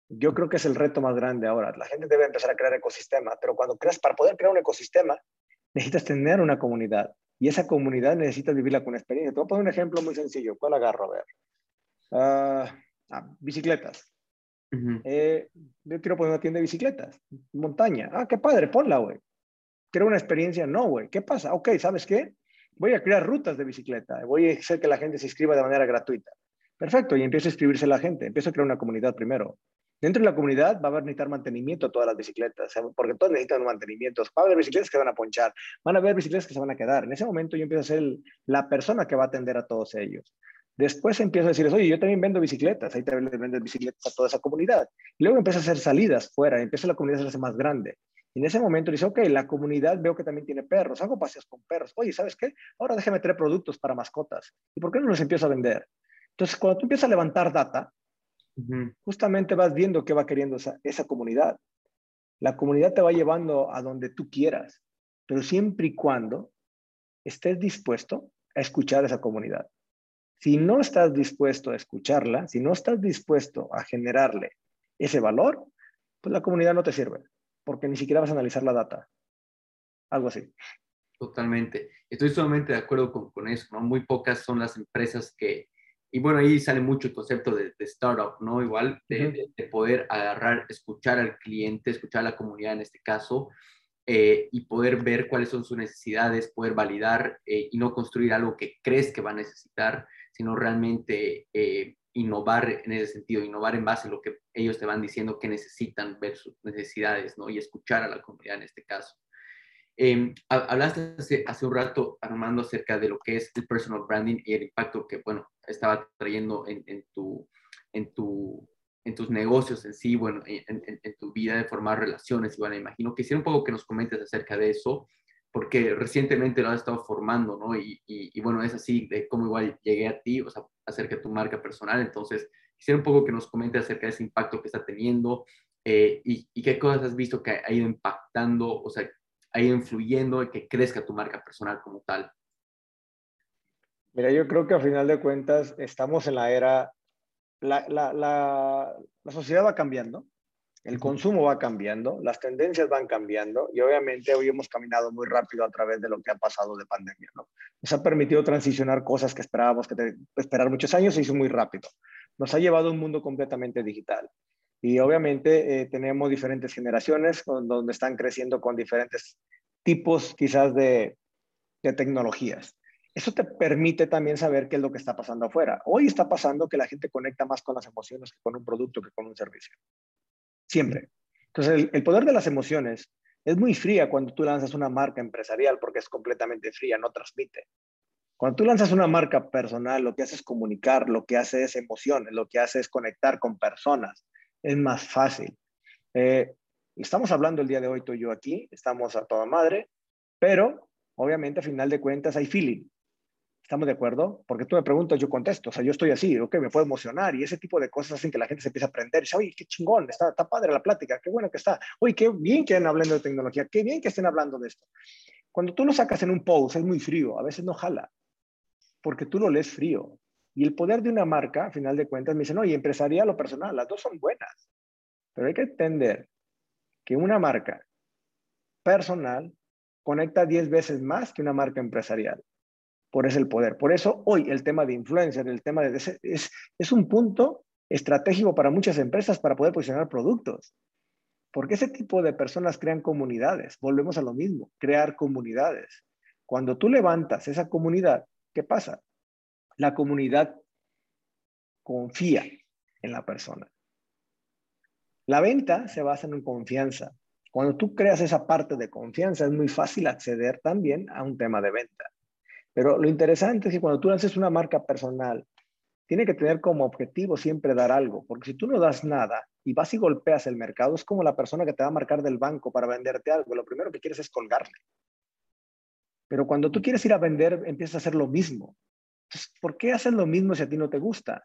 Yo creo que es el reto más grande ahora. La gente debe empezar a crear ecosistemas, pero cuando creas, para poder crear un ecosistema, necesitas tener una comunidad y esa comunidad necesitas vivirla con experiencia. Te voy a poner un ejemplo muy sencillo. ¿Cuál agarro? A ver. Ah, ah, bicicletas. Eh, yo quiero poner una tienda de bicicletas. Montaña. Ah, qué padre, ponla, güey creo una experiencia, no, güey. ¿Qué pasa? Ok, ¿sabes qué? Voy a crear rutas de bicicleta, voy a hacer que la gente se inscriba de manera gratuita. Perfecto, y empiezo a inscribirse la gente, empiezo a crear una comunidad primero. Dentro de la comunidad va a haber necesitar mantenimiento a todas las bicicletas, porque todos necesitan mantenimiento. Va a haber bicicletas que van a ponchar, van a haber bicicletas que se van a quedar. En ese momento yo empiezo a ser la persona que va a atender a todos ellos. Después empiezo a decirles, oye, yo también vendo bicicletas, ahí también les vendo bicicletas a toda esa comunidad. Y luego empiezo a hacer salidas fuera, empieza la comunidad a hacerse más grande. Y en ese momento dice, ok, la comunidad veo que también tiene perros, hago paseos con perros. Oye, ¿sabes qué? Ahora déjame traer productos para mascotas. ¿Y por qué no los empiezo a vender? Entonces, cuando tú empiezas a levantar data, justamente vas viendo qué va queriendo esa, esa comunidad. La comunidad te va llevando a donde tú quieras, pero siempre y cuando estés dispuesto a escuchar a esa comunidad. Si no estás dispuesto a escucharla, si no estás dispuesto a generarle ese valor, pues la comunidad no te sirve porque ni siquiera vas a analizar la data. Algo así. Totalmente. Estoy solamente de acuerdo con, con eso, ¿no? Muy pocas son las empresas que, y bueno, ahí sale mucho el concepto de, startup, ¿no? Igual de, de, poder agarrar, escuchar al cliente, escuchar a la comunidad en este caso, eh, y poder ver cuáles son sus necesidades, poder validar eh, y no construir algo que crees que va a necesitar, sino realmente eh, innovar en ese sentido, innovar en base a lo que ellos te van diciendo que necesitan ver sus necesidades, ¿no? Y escuchar a la comunidad en este caso. Eh, hablaste hace, hace, un rato, Armando, acerca de lo que es el personal branding y el impacto que, bueno, estaba trayendo en, en tu, en, tu, en tus negocios en sí, bueno, en, en, tu vida de formar relaciones. Y bueno, imagino que quisiera un poco que nos comentes acerca de eso, porque recientemente lo has estado formando, ¿no? Y, y, y, bueno, es así de cómo igual llegué a ti, o sea, acerca de tu marca personal. Entonces, quisiera un poco que nos comentes acerca de ese impacto que está teniendo eh, y, y, qué cosas has visto que ha ido impactando, o sea, ha ido influyendo y que crezca tu marca personal como tal. Mira, yo creo que a final de cuentas estamos en la era, la, la, la, la sociedad va cambiando, el consumo va cambiando, las tendencias van cambiando y obviamente hoy hemos caminado muy rápido a través de lo que ha pasado de pandemia. ¿no? Nos ha permitido transicionar cosas que esperábamos que esperar muchos años se hizo muy rápido. Nos ha llevado a un mundo completamente digital. Y obviamente eh, tenemos diferentes generaciones donde están creciendo con diferentes tipos quizás de, de tecnologías. Eso te permite también saber qué es lo que está pasando afuera. Hoy está pasando que la gente conecta más con las emociones que con un producto que con un servicio. Siempre. Entonces, el, poder de las emociones es muy fría cuando tú lanzas una marca empresarial porque es completamente fría, no transmite. Cuando tú lanzas una marca personal, lo que hace es comunicar, lo que hace es emociones, lo que hace es conectar con personas. Es más fácil. Eh, estamos hablando el día de hoy tú y yo aquí, estamos a toda madre, pero obviamente a final de cuentas hay feeling. ¿Estamos de acuerdo? Porque tú me preguntas, yo contesto. O sea, yo estoy así, ok, me puedo emocionar y ese tipo de cosas hacen que la gente se empiece a aprender. Dice, oye, qué chingón, está, está padre la plática, qué bueno que está. Oye, qué bien que estén hablando de tecnología, qué bien que estén hablando de esto. Cuando tú lo sacas en un post, es muy frío, a veces no jala, porque tú lo lees frío. Y el poder de una marca, a final de cuentas, me dicen, oye, empresarial o personal, las dos son buenas. Pero hay que entender que una marca personal conecta 10 veces más que una marca empresarial por ese el poder. Por eso hoy el tema de influencer, el tema de es, es un punto estratégico para muchas empresas para poder posicionar productos. Porque ese tipo de personas crean comunidades. Volvemos a lo mismo, crear comunidades. Cuando tú levantas esa comunidad, ¿qué pasa? La comunidad confía en la persona. La venta se basa en confianza. Cuando tú creas esa parte de confianza, es muy fácil acceder también a un tema de venta. Pero lo interesante es que cuando tú lances una marca personal tiene que tener como objetivo siempre dar algo, porque si tú no das nada y vas y golpeas el mercado, es como la persona que te va a marcar del banco para venderte algo, lo primero que quieres es colgarle. Pero cuando tú quieres ir a vender, empiezas a hacer lo mismo. Entonces, ¿por qué haces lo mismo si a ti no te gusta?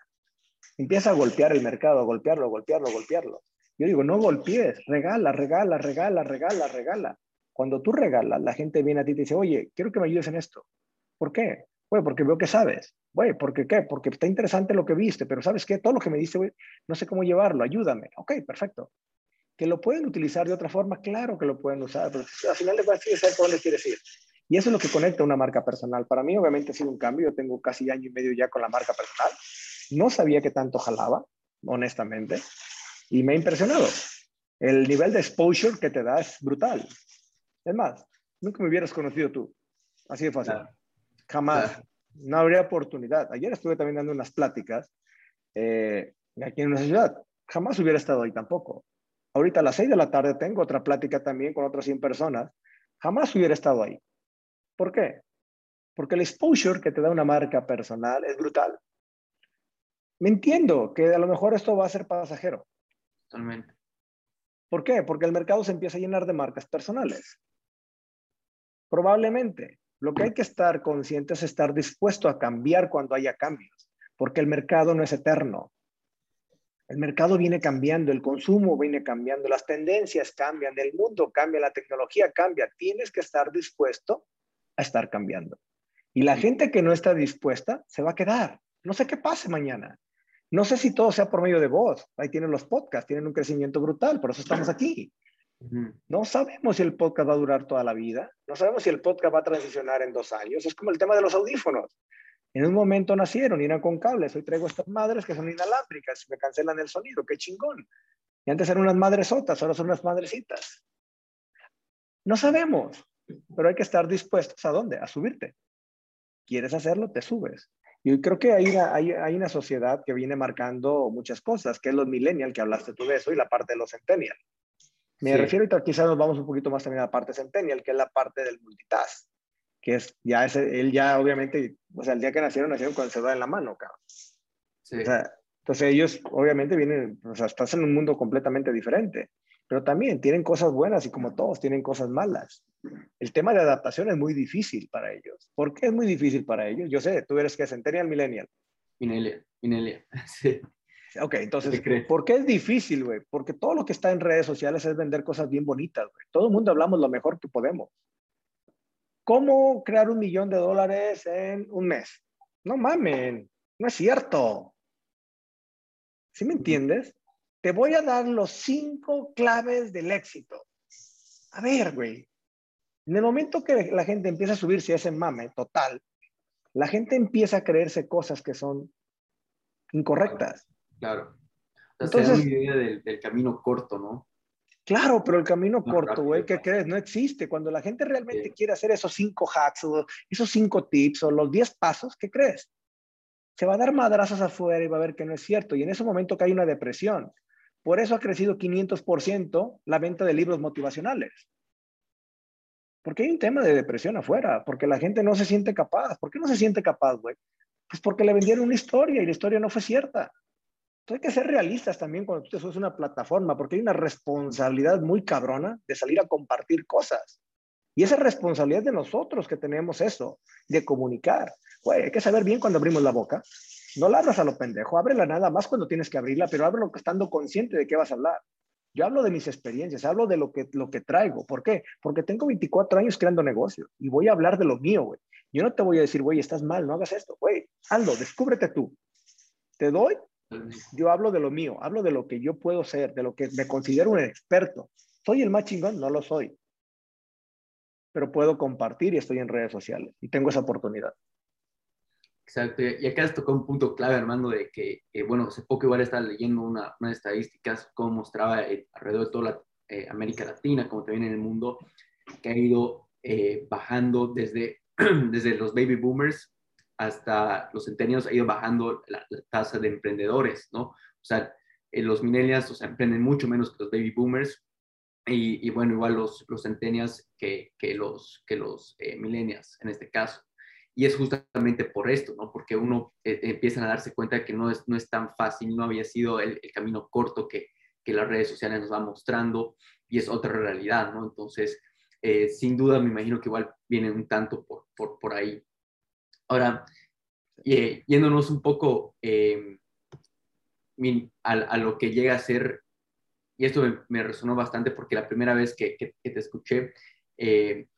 Empieza a golpear el mercado, a golpearlo, a golpearlo, a golpearlo. Yo digo, no golpees, regala, regala, regala, regala, regala. Cuando tú regalas, la gente viene a ti y te dice, oye, quiero que me ayudes en esto. ¿Por qué? Güey, porque veo que sabes. Güey, ¿por qué? Porque está interesante lo que viste, pero ¿sabes qué? Todo lo que me dice, güey, no sé cómo llevarlo, ayúdame. Ok, perfecto. ¿Que lo pueden utilizar de otra forma? Claro que lo pueden usar, pero al final de cuentas saber por dónde quieres ir. Y eso es lo que conecta una marca personal. Para mí, obviamente, ha sido un cambio. Yo tengo casi año y medio ya con la marca personal. No sabía que tanto jalaba, honestamente, y me ha impresionado. El nivel de exposure que te da es brutal. Es más, nunca me hubieras conocido tú. Así de fácil. Jamás. No habría oportunidad. Ayer estuve también dando unas pláticas eh, aquí en nuestra ciudad. Jamás hubiera estado ahí tampoco. Ahorita a las 6 de la tarde tengo otra plática también con otras 100 personas. Jamás hubiera estado ahí. ¿Por qué? Porque el exposure que te da una marca personal es brutal. Me entiendo que a lo mejor esto va a ser pasajero. Totalmente. ¿Por qué? Porque el mercado se empieza a llenar de marcas personales. Probablemente. Lo que hay que estar consciente es estar dispuesto a cambiar cuando haya cambios, porque el mercado no es eterno. El mercado viene cambiando, el consumo viene cambiando, las tendencias cambian, el mundo cambia, la tecnología cambia. Tienes que estar dispuesto a estar cambiando. Y la gente que no está dispuesta se va a quedar. No sé qué pase mañana. No sé si todo sea por medio de voz. Ahí tienen los podcasts, tienen un crecimiento brutal, por eso estamos aquí. No sabemos si el podcast va a durar toda la vida, no sabemos si el podcast va a transicionar en dos años. Es como el tema de los audífonos. En un momento nacieron y eran con cables. Hoy traigo estas madres que son inalámbricas. Me cancelan el sonido. ¡Qué chingón! Y antes eran unas madresotas, ahora son unas madrecitas. No sabemos, pero hay que estar dispuestos a dónde? A subirte. ¿Quieres hacerlo? Te subes. Y creo que hay una, hay, hay una sociedad que viene marcando muchas cosas, que es los millennial, que hablaste tú de eso, y la parte de los centennial. Me refiero, y quizás nos vamos un poquito más también a la parte centennial, que es la parte del multitask, que es, ya es, él ya obviamente, o sea, el día que nacieron, nacieron con el celular en la mano, cabrón. Sí. O sea, entonces ellos obviamente vienen, o sea, estás en un mundo completamente diferente, pero también tienen cosas buenas y como todos tienen cosas malas. El tema de adaptación es muy difícil para ellos. ¿Por qué es muy difícil para ellos? Yo sé, tú eres que centennial, millennial. Millennial, millennial, sí. Ok, entonces, ¿por qué es difícil, güey? Porque todo lo que está en redes sociales es vender cosas bien bonitas, güey. Todo el mundo hablamos lo mejor que podemos. ¿Cómo crear un millón de dólares en un mes? No mamen, no es cierto. ¿Sí me entiendes? Te voy a dar los cinco claves del éxito. A ver, güey. En el momento que la gente empieza a subirse a ese mame total, la gente empieza a creerse cosas que son incorrectas. Claro. Entonces, idea del, camino corto, ¿no? Claro, pero el camino corto, güey, ¿qué crees? No existe. Cuando la gente realmente quiere hacer esos cinco hacks o esos cinco tips o los diez pasos, ¿qué crees? Se va a dar madrazas afuera y va a ver que no es cierto. Y en ese momento que hay una depresión. Por eso ha crecido 500% la venta de libros motivacionales. Porque hay un tema de depresión afuera, porque la gente no se siente capaz. ¿Por qué no se siente capaz, güey? Pues porque le vendieron una historia y la historia no fue cierta hay que ser realistas también cuando tú te subes una plataforma, porque hay una responsabilidad muy cabrona de salir a compartir cosas. Y esa responsabilidad de nosotros que tenemos eso, de comunicar. Güey, hay que saber bien cuando abrimos la boca. No la abras a lo pendejo, ábrela nada más cuando tienes que abrirla, pero ábrelo estando consciente de qué vas a hablar. Yo hablo de mis experiencias, hablo de lo que, lo que traigo. ¿Por qué? Porque tengo 24 años creando negocios y voy a hablar de lo mío, güey. Yo no te voy a decir, güey, estás mal, no hagas esto. Güey, hazlo, descúbrete tú. Te doy yo hablo de lo mío, hablo de lo que yo puedo ser, de lo que me considero un experto. ¿Soy el más chingón? No lo soy. Pero puedo compartir y estoy en redes sociales y tengo esa oportunidad. Exacto. Y acá has tocado un punto clave, Armando, de que, bueno, hace poco igual estaba leyendo una, unas estadísticas, cómo mostraba eh, alrededor de toda eh, América Latina, como también en el mundo, que ha ido eh, bajando desde, desde los baby boomers hasta los centenios ha ido bajando la, tasa de emprendedores, ¿no? O sea, los millennials, emprenden mucho menos que los baby boomers y, bueno, igual los, los que, que los, que los millennials en este caso. Y es justamente por esto, ¿no? Porque uno eh, empieza a darse cuenta que no es, no es tan fácil, no había sido el, camino corto que, que, las redes sociales nos van mostrando y es otra realidad, ¿no? Entonces, eh, sin duda me imagino que igual viene un tanto por, por, por ahí. Ahora, eh, yéndonos un poco eh, a, a, lo que llega a ser, y esto me, resonó bastante porque la primera vez que, que, te escuché, eh,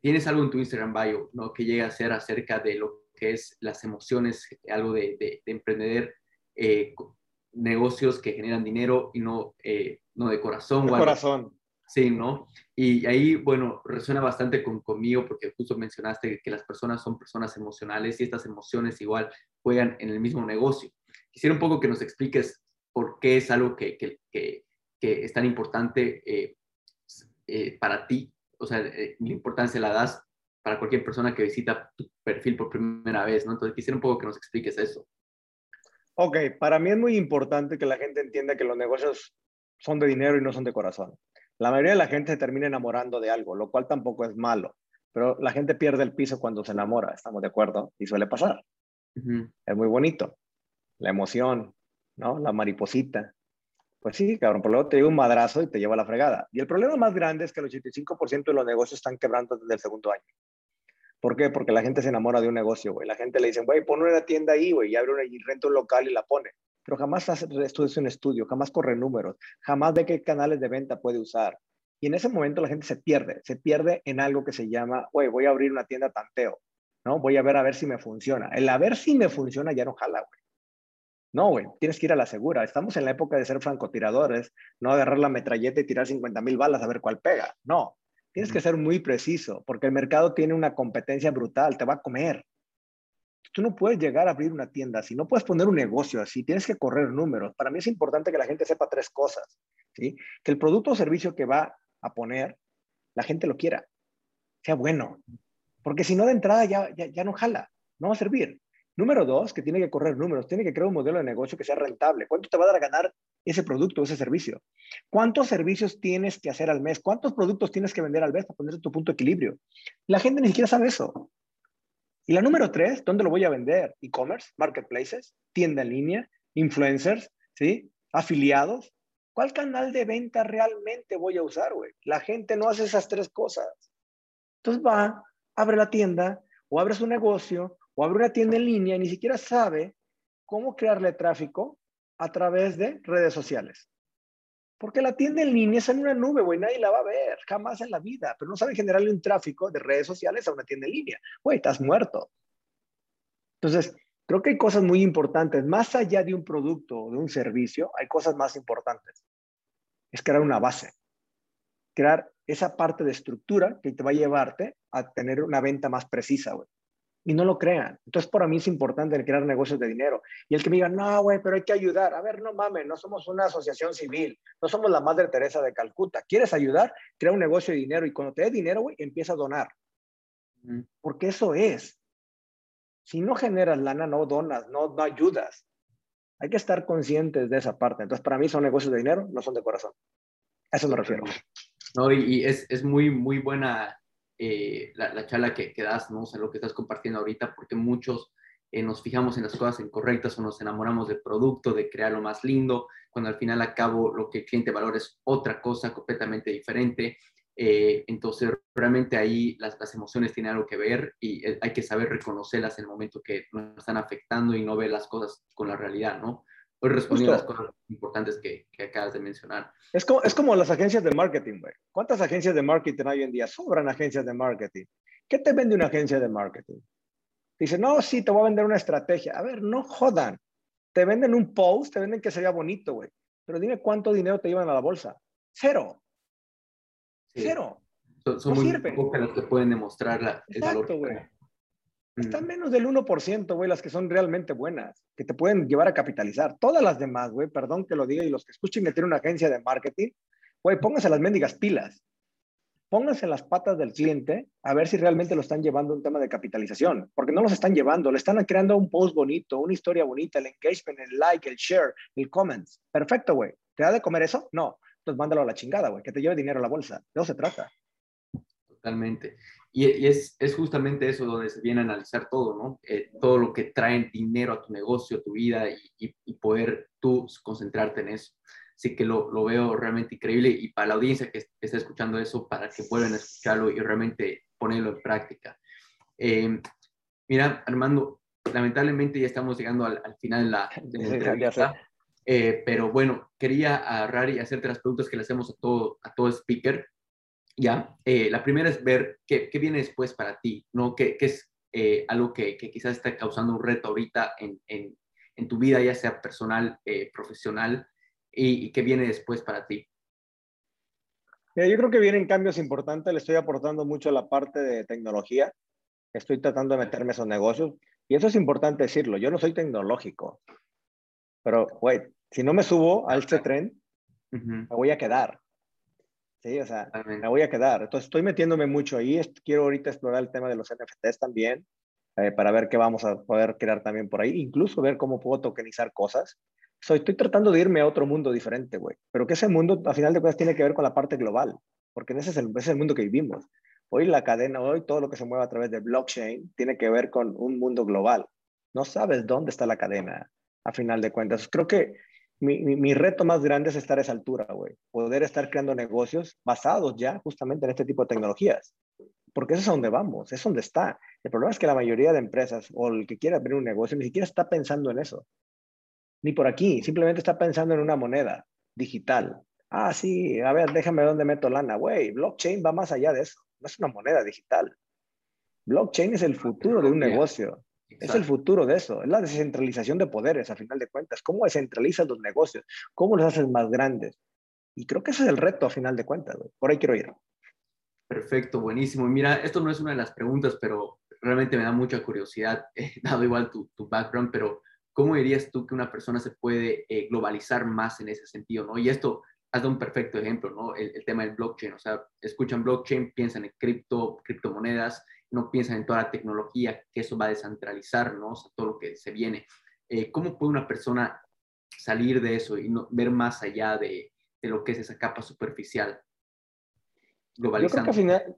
tienes algo en tu Instagram bio, ¿no? Que llega a ser acerca de lo que es las emociones, algo de, de, de emprender negocios que generan dinero y no, no de corazón. De corazón. Sí, ¿no? Y ahí, bueno, resuena bastante con, conmigo porque justo mencionaste que las personas son personas emocionales y estas emociones igual juegan en el mismo negocio. Quisiera un poco que nos expliques por qué es algo que, que, que, es tan importante eh, eh, para ti, o sea, eh, la importancia la das para cualquier persona que visita tu perfil por primera vez, ¿no? Entonces quisiera un poco que nos expliques eso. Ok, para mí es muy importante que la gente entienda que los negocios son de dinero y no son de corazón. La mayoría de la gente se termina enamorando de algo, lo cual tampoco es malo, pero la gente pierde el piso cuando se enamora, estamos de acuerdo, y suele pasar. Es muy bonito, la emoción, ¿no? La mariposita. Pues sí, cabrón, por luego te lleva un madrazo y te lleva a la fregada. Y el problema más grande es que el 85% de los negocios están quebrando desde el segundo año. ¿Por qué? Porque la gente se enamora de un negocio, güey. La gente le dice, güey, pon una tienda ahí, güey, y abre una, y renta un local y la pone pero jamás hace un estudio, jamás corre números, jamás ve qué canales de venta puede usar. Y en ese momento la gente se pierde, se pierde en algo que se llama, güey, voy a abrir una tienda tanteo, ¿no? Voy a ver a ver si me funciona. El a ver si me funciona ya no jala, güey. No, güey, tienes que ir a la segura. Estamos en la época de ser francotiradores, no agarrar la metralleta y tirar 50 mil balas a ver cuál pega. No, tienes que ser muy preciso, porque el mercado tiene una competencia brutal, te va a comer. Tú no puedes llegar a abrir una tienda así, no puedes poner un negocio así, tienes que correr números. Para mí es importante que la gente sepa tres cosas, ¿sí? Que el producto o servicio que va a poner, la gente lo quiera, sea bueno, porque si no de entrada ya, ya, no jala, no va a servir. Número dos, que tiene que correr números, tiene que crear un modelo de negocio que sea rentable. ¿Cuánto te va a dar a ganar ese producto o ese servicio? ¿Cuántos servicios tienes que hacer al mes? ¿Cuántos productos tienes que vender al mes para poner tu punto de equilibrio? La gente ni siquiera sabe eso. Y la número tres, ¿dónde lo voy a vender? E-commerce, marketplaces, tienda en línea, influencers, ¿sí? Afiliados. ¿Cuál canal de venta realmente voy a usar, güey? La gente no hace esas tres cosas. Entonces va, abre la tienda, o abre su negocio, o abre una tienda en línea y ni siquiera sabe cómo crearle tráfico a través de redes sociales. Porque la tienda en línea es en una nube, güey, nadie la va a ver, jamás en la vida, pero no saben generarle un tráfico de redes sociales a una tienda en línea. Güey, estás muerto. Entonces, creo que hay cosas muy importantes, más allá de un producto o de un servicio, hay cosas más importantes. Es crear una base, crear esa parte de estructura que te va a llevarte a tener una venta más precisa, güey y no lo crean. Entonces, para mí es importante crear negocios de dinero. Y el que me diga, no, güey, pero hay que ayudar. A ver, no mames, no somos una asociación civil, no somos la Madre Teresa de Calcuta. ¿Quieres ayudar? Crea un negocio de dinero y cuando te dé dinero, güey, empieza a donar. Porque eso es. Si no generas lana, no donas, no, no ayudas. Hay que estar conscientes de esa parte. Entonces, para mí son negocios de dinero, no son de corazón. A eso me refiero. No, y, es, es muy, muy buena eh, la, charla que, que, das, ¿no? O sea, lo que estás compartiendo ahorita, porque muchos eh, nos fijamos en las cosas incorrectas o nos enamoramos del producto, de crear lo más lindo, cuando al final a cabo lo que el cliente valora es otra cosa completamente diferente. Eh, entonces, realmente ahí las, las, emociones tienen algo que ver y hay que saber reconocerlas en el momento que nos están afectando y no ver las cosas con la realidad, ¿no? Hoy respondí a las cosas importantes que, que, acabas de mencionar. Es como, es como las agencias de marketing, güey. ¿Cuántas agencias de marketing hay hoy en día? Sobran agencias de marketing. ¿Qué te vende una agencia de marketing? Dice, no, sí, te voy a vender una estrategia. A ver, no jodan. Te venden un post, te venden que sería bonito, güey. Pero dime cuánto dinero te llevan a la bolsa. Cero. Cero. Son, muy pocas las que pueden demostrar la, el Exacto, valor. Están menos del 1%, güey, las que son realmente buenas, que te pueden llevar a capitalizar. Todas las demás, güey, perdón que lo diga, y los que escuchen que tiene una agencia de marketing, güey, pónganse las mendigas pilas. Pónganse las patas del cliente a ver si realmente lo están llevando a un tema de capitalización, porque no los están llevando, le están creando un post bonito, una historia bonita, el engagement, el like, el share, el comments. Perfecto, güey. ¿Te da de comer eso? No. Entonces mándalo a la chingada, güey, que te lleve dinero a la bolsa. De eso se trata. Totalmente. Y, es, es, justamente eso donde se viene a analizar todo, ¿no? Eh, todo lo que trae dinero a tu negocio, a tu vida y, y, poder tú concentrarte en eso. Así que lo, lo, veo realmente increíble y para la audiencia que está escuchando eso, para que vuelvan a escucharlo y realmente ponerlo en práctica. Eh, mira, Armando, lamentablemente ya estamos llegando al, final de la, de la entrevista. Eh, pero bueno, quería agarrar y hacerte las preguntas que le hacemos a todo, a todo speaker. Ya, eh, la primera es ver qué, qué, viene después para ti, ¿no? ¿Qué, qué es eh, algo que, que, quizás está causando un reto ahorita en, en, en tu vida, ya sea personal, profesional, y, y, qué viene después para ti? yo creo que vienen cambios importantes, le estoy aportando mucho a la parte de tecnología, estoy tratando de meterme esos negocios, y eso es importante decirlo, yo no soy tecnológico, pero, güey, si no me subo a este tren, me voy a quedar. Sí, o sea, me voy a quedar. Entonces, estoy metiéndome mucho ahí. Quiero ahorita explorar el tema de los NFTs también, eh, para ver qué vamos a poder crear también por ahí. Incluso ver cómo puedo tokenizar cosas. So, estoy tratando de irme a otro mundo diferente, güey. Pero que ese mundo, a final de cuentas, tiene que ver con la parte global. Porque ese es el, ese es el mundo que vivimos. Hoy la cadena, hoy todo lo que se mueve a través de blockchain tiene que ver con un mundo global. No sabes dónde está la cadena a final de cuentas. Creo que mi, mi, reto más grande es estar a esa altura, güey. Poder estar creando negocios basados ya justamente en este tipo de tecnologías. Porque eso es a donde vamos, es donde está. El problema es que la mayoría de empresas o el que quiera abrir un negocio ni siquiera está pensando en eso. Ni por aquí, simplemente está pensando en una moneda digital. Ah, sí, a ver, déjame dónde meto lana. Güey, blockchain va más allá de eso. No es una moneda digital. Blockchain es el futuro de un negocio. Es el futuro de eso, es la descentralización de poderes, a final de cuentas. ¿Cómo descentralizas los negocios? ¿Cómo los haces más grandes? Y creo que ese es el reto, a final de cuentas. Por ahí quiero ir. Perfecto, buenísimo. Mira, esto no es una de las preguntas, pero realmente me da mucha curiosidad, dado igual tu, tu, background, pero ¿cómo dirías tú que una persona se puede eh, globalizar más en ese sentido? ¿no? Y esto has dado un perfecto ejemplo, ¿no? El, el, tema del blockchain, o sea, escuchan blockchain, piensan en cripto, criptomonedas, no piensan en toda la tecnología que eso va a descentralizar, ¿no? O sea, todo lo que se viene. Eh, ¿Cómo puede una persona salir de eso y no, ver más allá de, de, lo que es esa capa superficial? Globalizando. Yo creo que al final,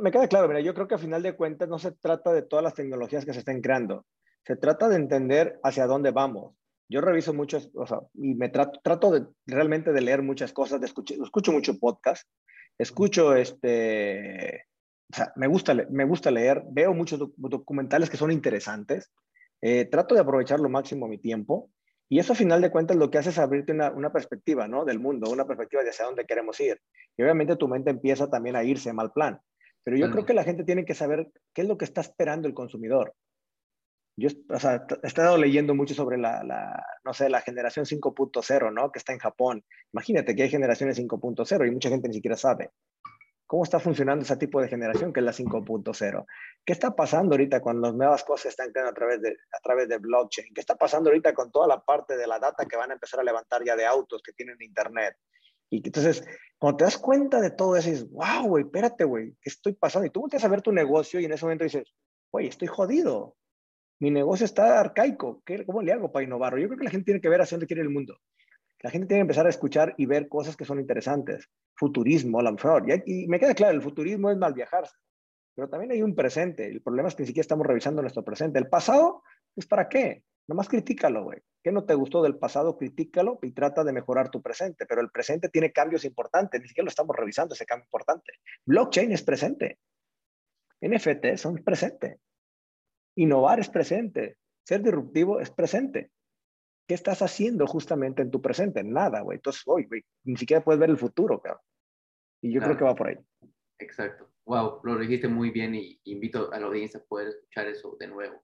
me queda claro, mira, yo creo que a final de cuentas no se trata de todas las tecnologías que se estén creando, se trata de entender hacia dónde vamos. Yo reviso muchos, o sea, y me trato, trato de, realmente de leer muchas cosas, de escuchar, escucho mucho podcast, escucho este, o sea, me gusta, me gusta leer, veo muchos documentales que son interesantes, eh, trato de aprovechar lo máximo mi tiempo y eso a final de cuentas lo que hace es abrirte una, una perspectiva, ¿no? Del mundo, una perspectiva de hacia dónde queremos ir. Y obviamente tu mente empieza también a irse mal plan. Pero yo creo que la gente tiene que saber qué es lo que está esperando el consumidor. Yo o sea, he estado leyendo mucho sobre la, la no sé, la generación 5.0, ¿no? Que está en Japón. Imagínate que hay generaciones 5.0 y mucha gente ni siquiera sabe cómo está funcionando ese tipo de generación que es la 5.0. ¿Qué está pasando ahorita con las nuevas cosas que están creando a través, de, a través de blockchain? ¿Qué está pasando ahorita con toda la parte de la data que van a empezar a levantar ya de autos que tienen internet? Y entonces, cuando te das cuenta de todo eso, dices, wow, güey, espérate, güey, ¿qué estoy pasando? Y tú volteas a ver tu negocio y en ese momento dices, güey, estoy jodido. Mi negocio está arcaico. ¿Qué, ¿Cómo le hago para innovar? Yo creo que la gente tiene que ver hacia dónde quiere el mundo. La gente tiene que empezar a escuchar y ver cosas que son interesantes. Futurismo, a lo. Y, me queda claro, el futurismo es mal viajar. Pero también hay un presente. El problema es que ni siquiera estamos revisando nuestro presente. El pasado, pues ¿para qué? Nomás critícalo, güey. ¿Qué no te gustó del pasado? Critícalo y trata de mejorar tu presente. Pero el presente tiene cambios importantes. Ni siquiera lo estamos revisando, ese cambio importante. Blockchain es presente. NFT son presente. Innovar es presente. Ser disruptivo es presente. ¿Qué estás haciendo justamente en tu presente? Nada, güey. Entonces, hoy, güey, ni siquiera puedes ver el futuro, cabrón. Y yo creo que va por ahí. Exacto. Wow, lo dijiste muy bien y invito a la audiencia a poder escuchar eso de nuevo.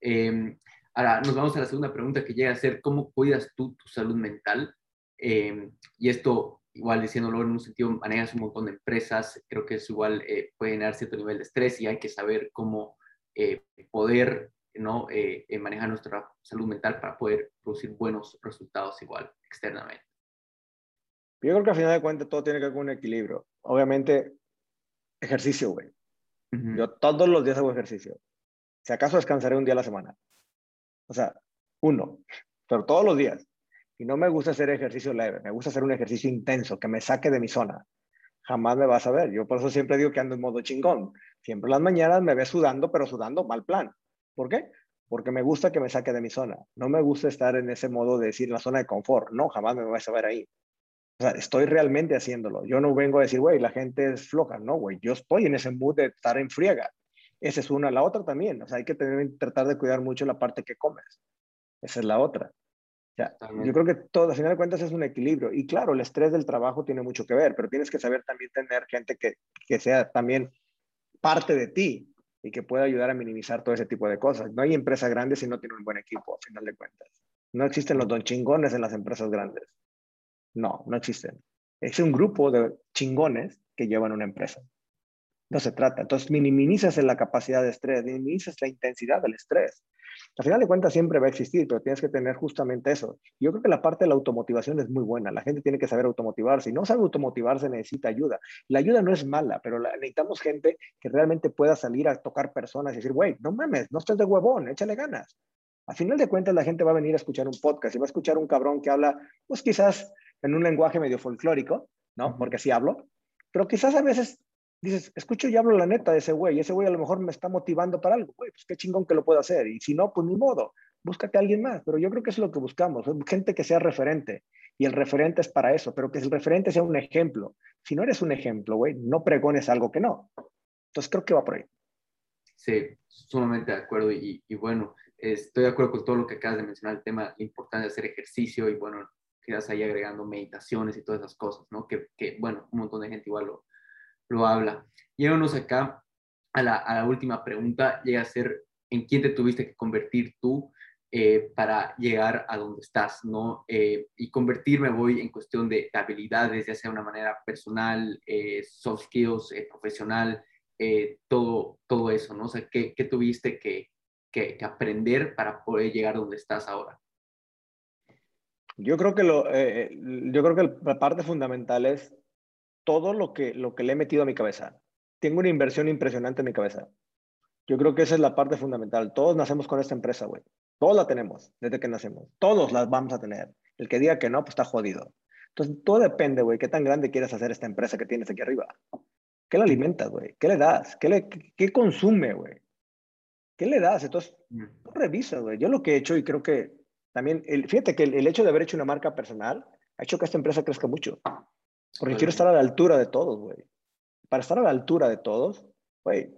Em, ahora, nos vamos a la segunda pregunta que llega a ser, ¿cómo cuidas tú tu salud mental? Em, y esto, igual diciéndolo en un sentido, manejas un montón de empresas, creo que es igual, eh, puede generar cierto nivel de estrés y hay que saber cómo eh, poder ¿no? Eh, manejar nuestra salud mental para poder producir buenos resultados igual externamente. Yo creo que al final de cuentas todo tiene que ver con un equilibrio. Obviamente, ejercicio, güey. Yo todos los días hago ejercicio. Si acaso descansaré un día a la semana. O sea, uno, pero todos los días. Y no me gusta hacer ejercicio leve, me gusta hacer un ejercicio intenso que me saque de mi zona. jamás me vas a ver. Yo por eso siempre digo que ando en modo chingón. Siempre las mañanas me ves sudando, pero sudando mal plan. ¿Por qué? Porque me gusta que me saque de mi zona. No me gusta estar en ese modo de decir la zona de confort. No, jamás me vas a ver ahí. O sea, estoy realmente haciéndolo. Yo no vengo a decir, güey, la gente es floja. No, güey, yo estoy en ese mood de estar en friega. Esa es una. La otra también. O sea, hay que tener, tratar de cuidar mucho la parte que comes. Esa es la otra. yo creo que todo, al final de cuentas, es un equilibrio. Y claro, el estrés del trabajo tiene mucho que ver, pero tienes que saber también tener gente que, que sea también parte de ti y que pueda ayudar a minimizar todo ese tipo de cosas. No hay empresa grande si no tiene un buen equipo, al final de cuentas. No existen los don chingones en las empresas grandes. No, no existen. Es un grupo de chingones que llevan una empresa. No se trata. Entonces, minimizas la capacidad de estrés, minimizas la intensidad del estrés. Al final de cuentas siempre va a existir, pero tienes que tener justamente eso. Yo creo que la parte de la automotivación es muy buena. La gente tiene que saber automotivarse. Y no sabe automotivarse, necesita ayuda. La ayuda no es mala, pero necesitamos gente que realmente pueda salir a tocar personas y decir, güey, no mames, no estés de huevón, échale ganas. Al final de cuentas, la gente va a venir a escuchar un podcast y va a escuchar un cabrón que habla, pues quizás en un lenguaje medio folclórico, ¿no? Porque así hablo, pero quizás a veces dices, escucho y hablo la neta de ese güey, ese güey a lo mejor me está motivando para algo, güey, pues qué chingón que lo puedo hacer, y si no, pues ni modo, búscate a alguien más, pero yo creo que es lo que buscamos, gente que sea referente, y el referente es para eso, pero que el referente sea un ejemplo. Si no eres un ejemplo, güey, no pregones algo que no. Entonces creo que va por ahí. Sí, sumamente de acuerdo, y, y bueno, estoy de acuerdo con todo lo que acabas de mencionar, el tema, la importancia de hacer ejercicio, y bueno, quedas ahí agregando meditaciones y todas esas cosas, ¿no? Que, que bueno, un montón de gente igual lo, lo habla. Llegamos acá a la, a la, última pregunta, llega a ser, ¿en quién te tuviste que convertir tú eh, para llegar a donde estás, ¿no? Eh, y convertirme voy en cuestión de, habilidades, ya sea de una manera personal, eh, soft skills, profesional, todo, todo eso, ¿no? O sea, ¿qué, qué tuviste que, que, aprender para poder llegar a donde estás ahora? Yo creo que, lo, eh, eh, yo creo que la parte fundamental es todo lo que, lo que le he metido a mi cabeza. Tengo una inversión impresionante en mi cabeza. Yo creo que esa es la parte fundamental. Todos nacemos con esta empresa, güey. Todos la tenemos desde que nacemos. Todos las vamos a tener. El que diga que no, pues está jodido. Entonces, todo depende, güey, qué tan grande quieres hacer esta empresa que tienes aquí arriba. ¿Qué le alimentas, güey? ¿Qué le das? ¿Qué, le, qué, consume, güey? ¿Qué le das? Entonces, mm. revisa, güey. Yo lo que he hecho, y creo que también, el, fíjate que el, hecho de haber hecho una marca personal ha hecho que esta empresa crezca mucho. Porque quiero estar a la altura de todos, güey. Para estar a la altura de todos, güey,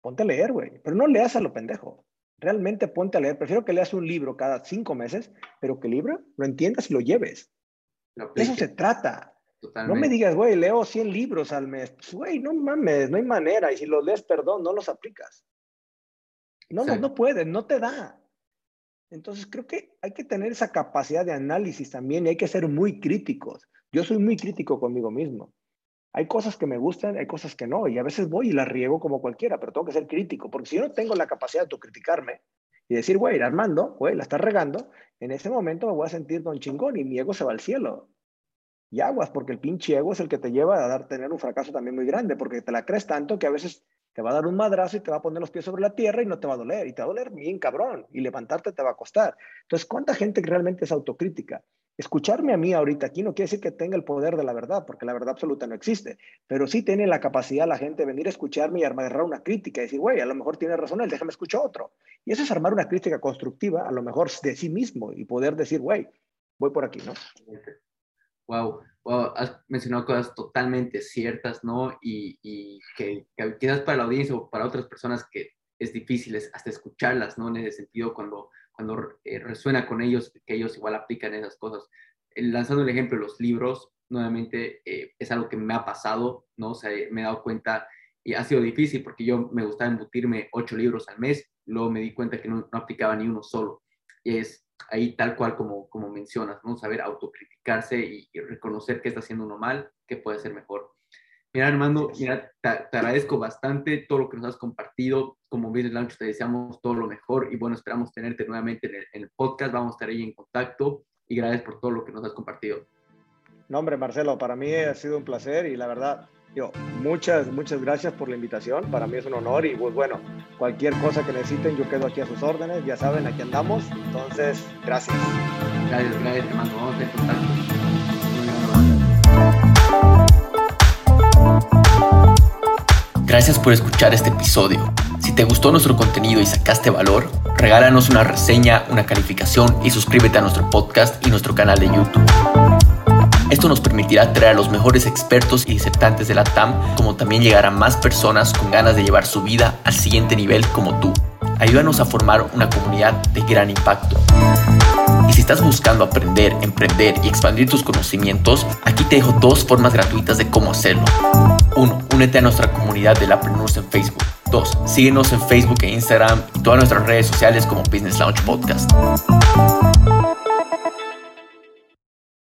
ponte a leer, güey. Pero no leas a lo pendejo. Realmente ponte a leer. Prefiero que leas un libro cada cinco meses, pero que el libro lo entiendas y lo lleves. Eso se trata. No me digas, güey, leo 100 libros al mes. Pues, güey, no mames, no hay manera. Y si los lees, perdón, no los aplicas. No, no, no puedes, no te da. Entonces creo que hay que tener esa capacidad de análisis también y hay que ser muy críticos. Yo soy muy crítico conmigo mismo. Hay cosas que me gustan, hay cosas que no, y a veces voy y las riego como cualquiera, pero tengo que ser crítico, porque si yo no tengo la capacidad de autocriticarme y decir, güey, Armando, güey, la estás regando, en ese momento me voy a sentir don chingón y mi ego se va al cielo. Y aguas, porque el pinche ego es el que te lleva a dar, tener un fracaso también muy grande, porque te la crees tanto que a veces te va a dar un madrazo y te va a poner los pies sobre la tierra y no te va a doler. Y te va a doler bien cabrón. Y levantarte te va a costar. Entonces, ¿cuánta gente realmente es autocrítica? Escucharme a mí ahorita aquí no quiere decir que tenga el poder de la verdad, porque la verdad absoluta no existe. Pero sí tiene la capacidad la gente de venir a escucharme y armar una crítica y decir, güey, a lo mejor tiene razón él, déjame escuchar otro. Y eso es armar una crítica constructiva, a lo mejor de sí mismo y poder decir, güey, voy por aquí, ¿no? Wow has mencionado cosas totalmente ciertas, ¿no? Y, y que, quizás para la audiencia o para otras personas que es difícil hasta escucharlas, ¿no? En ese sentido, cuando, cuando eh, resuena con ellos, que ellos igual aplican esas cosas. lanzando el ejemplo los libros, nuevamente eh, es algo que me ha pasado, ¿no? O sea, me he dado cuenta y ha sido difícil porque yo me gustaba embutirme ocho libros al mes, luego me di cuenta que no, no aplicaba ni uno solo. Y es ahí tal cual como, como mencionas, ¿no? Saber autocriticarse y, reconocer que está haciendo uno mal, que puede ser mejor. Mira, Armando, mira, te, agradezco bastante todo lo que nos has compartido. Como Business Launch te deseamos todo lo mejor y bueno, esperamos tenerte nuevamente en el, en el podcast. Vamos a estar ahí en contacto y gracias por todo lo que nos has compartido. No, hombre, Marcelo, para mí ha sido un placer y la verdad, yo, muchas, muchas gracias por la invitación. Para mí es un honor y pues bueno, cualquier cosa que necesiten, yo quedo aquí a sus órdenes. Ya saben, aquí andamos. Entonces, gracias. Gracias, gracias, hermano. Vamos a Gracias por escuchar este episodio. Si te gustó nuestro contenido y sacaste valor, regálanos una reseña, una calificación y suscríbete a nuestro podcast y nuestro canal de YouTube. Esto nos permitirá traer a los mejores expertos y disertantes de la TAM, como también llegar a más personas con ganas de llevar su vida al siguiente nivel como tú. Ayúdanos a formar una comunidad de gran impacto. Y si estás buscando aprender, emprender y expandir tus conocimientos, aquí te dejo dos formas gratuitas de cómo hacerlo. 1. Únete a nuestra comunidad de Lapreneurs en Facebook. 2. Síguenos en Facebook e Instagram y todas nuestras redes sociales como Business Launch Podcast.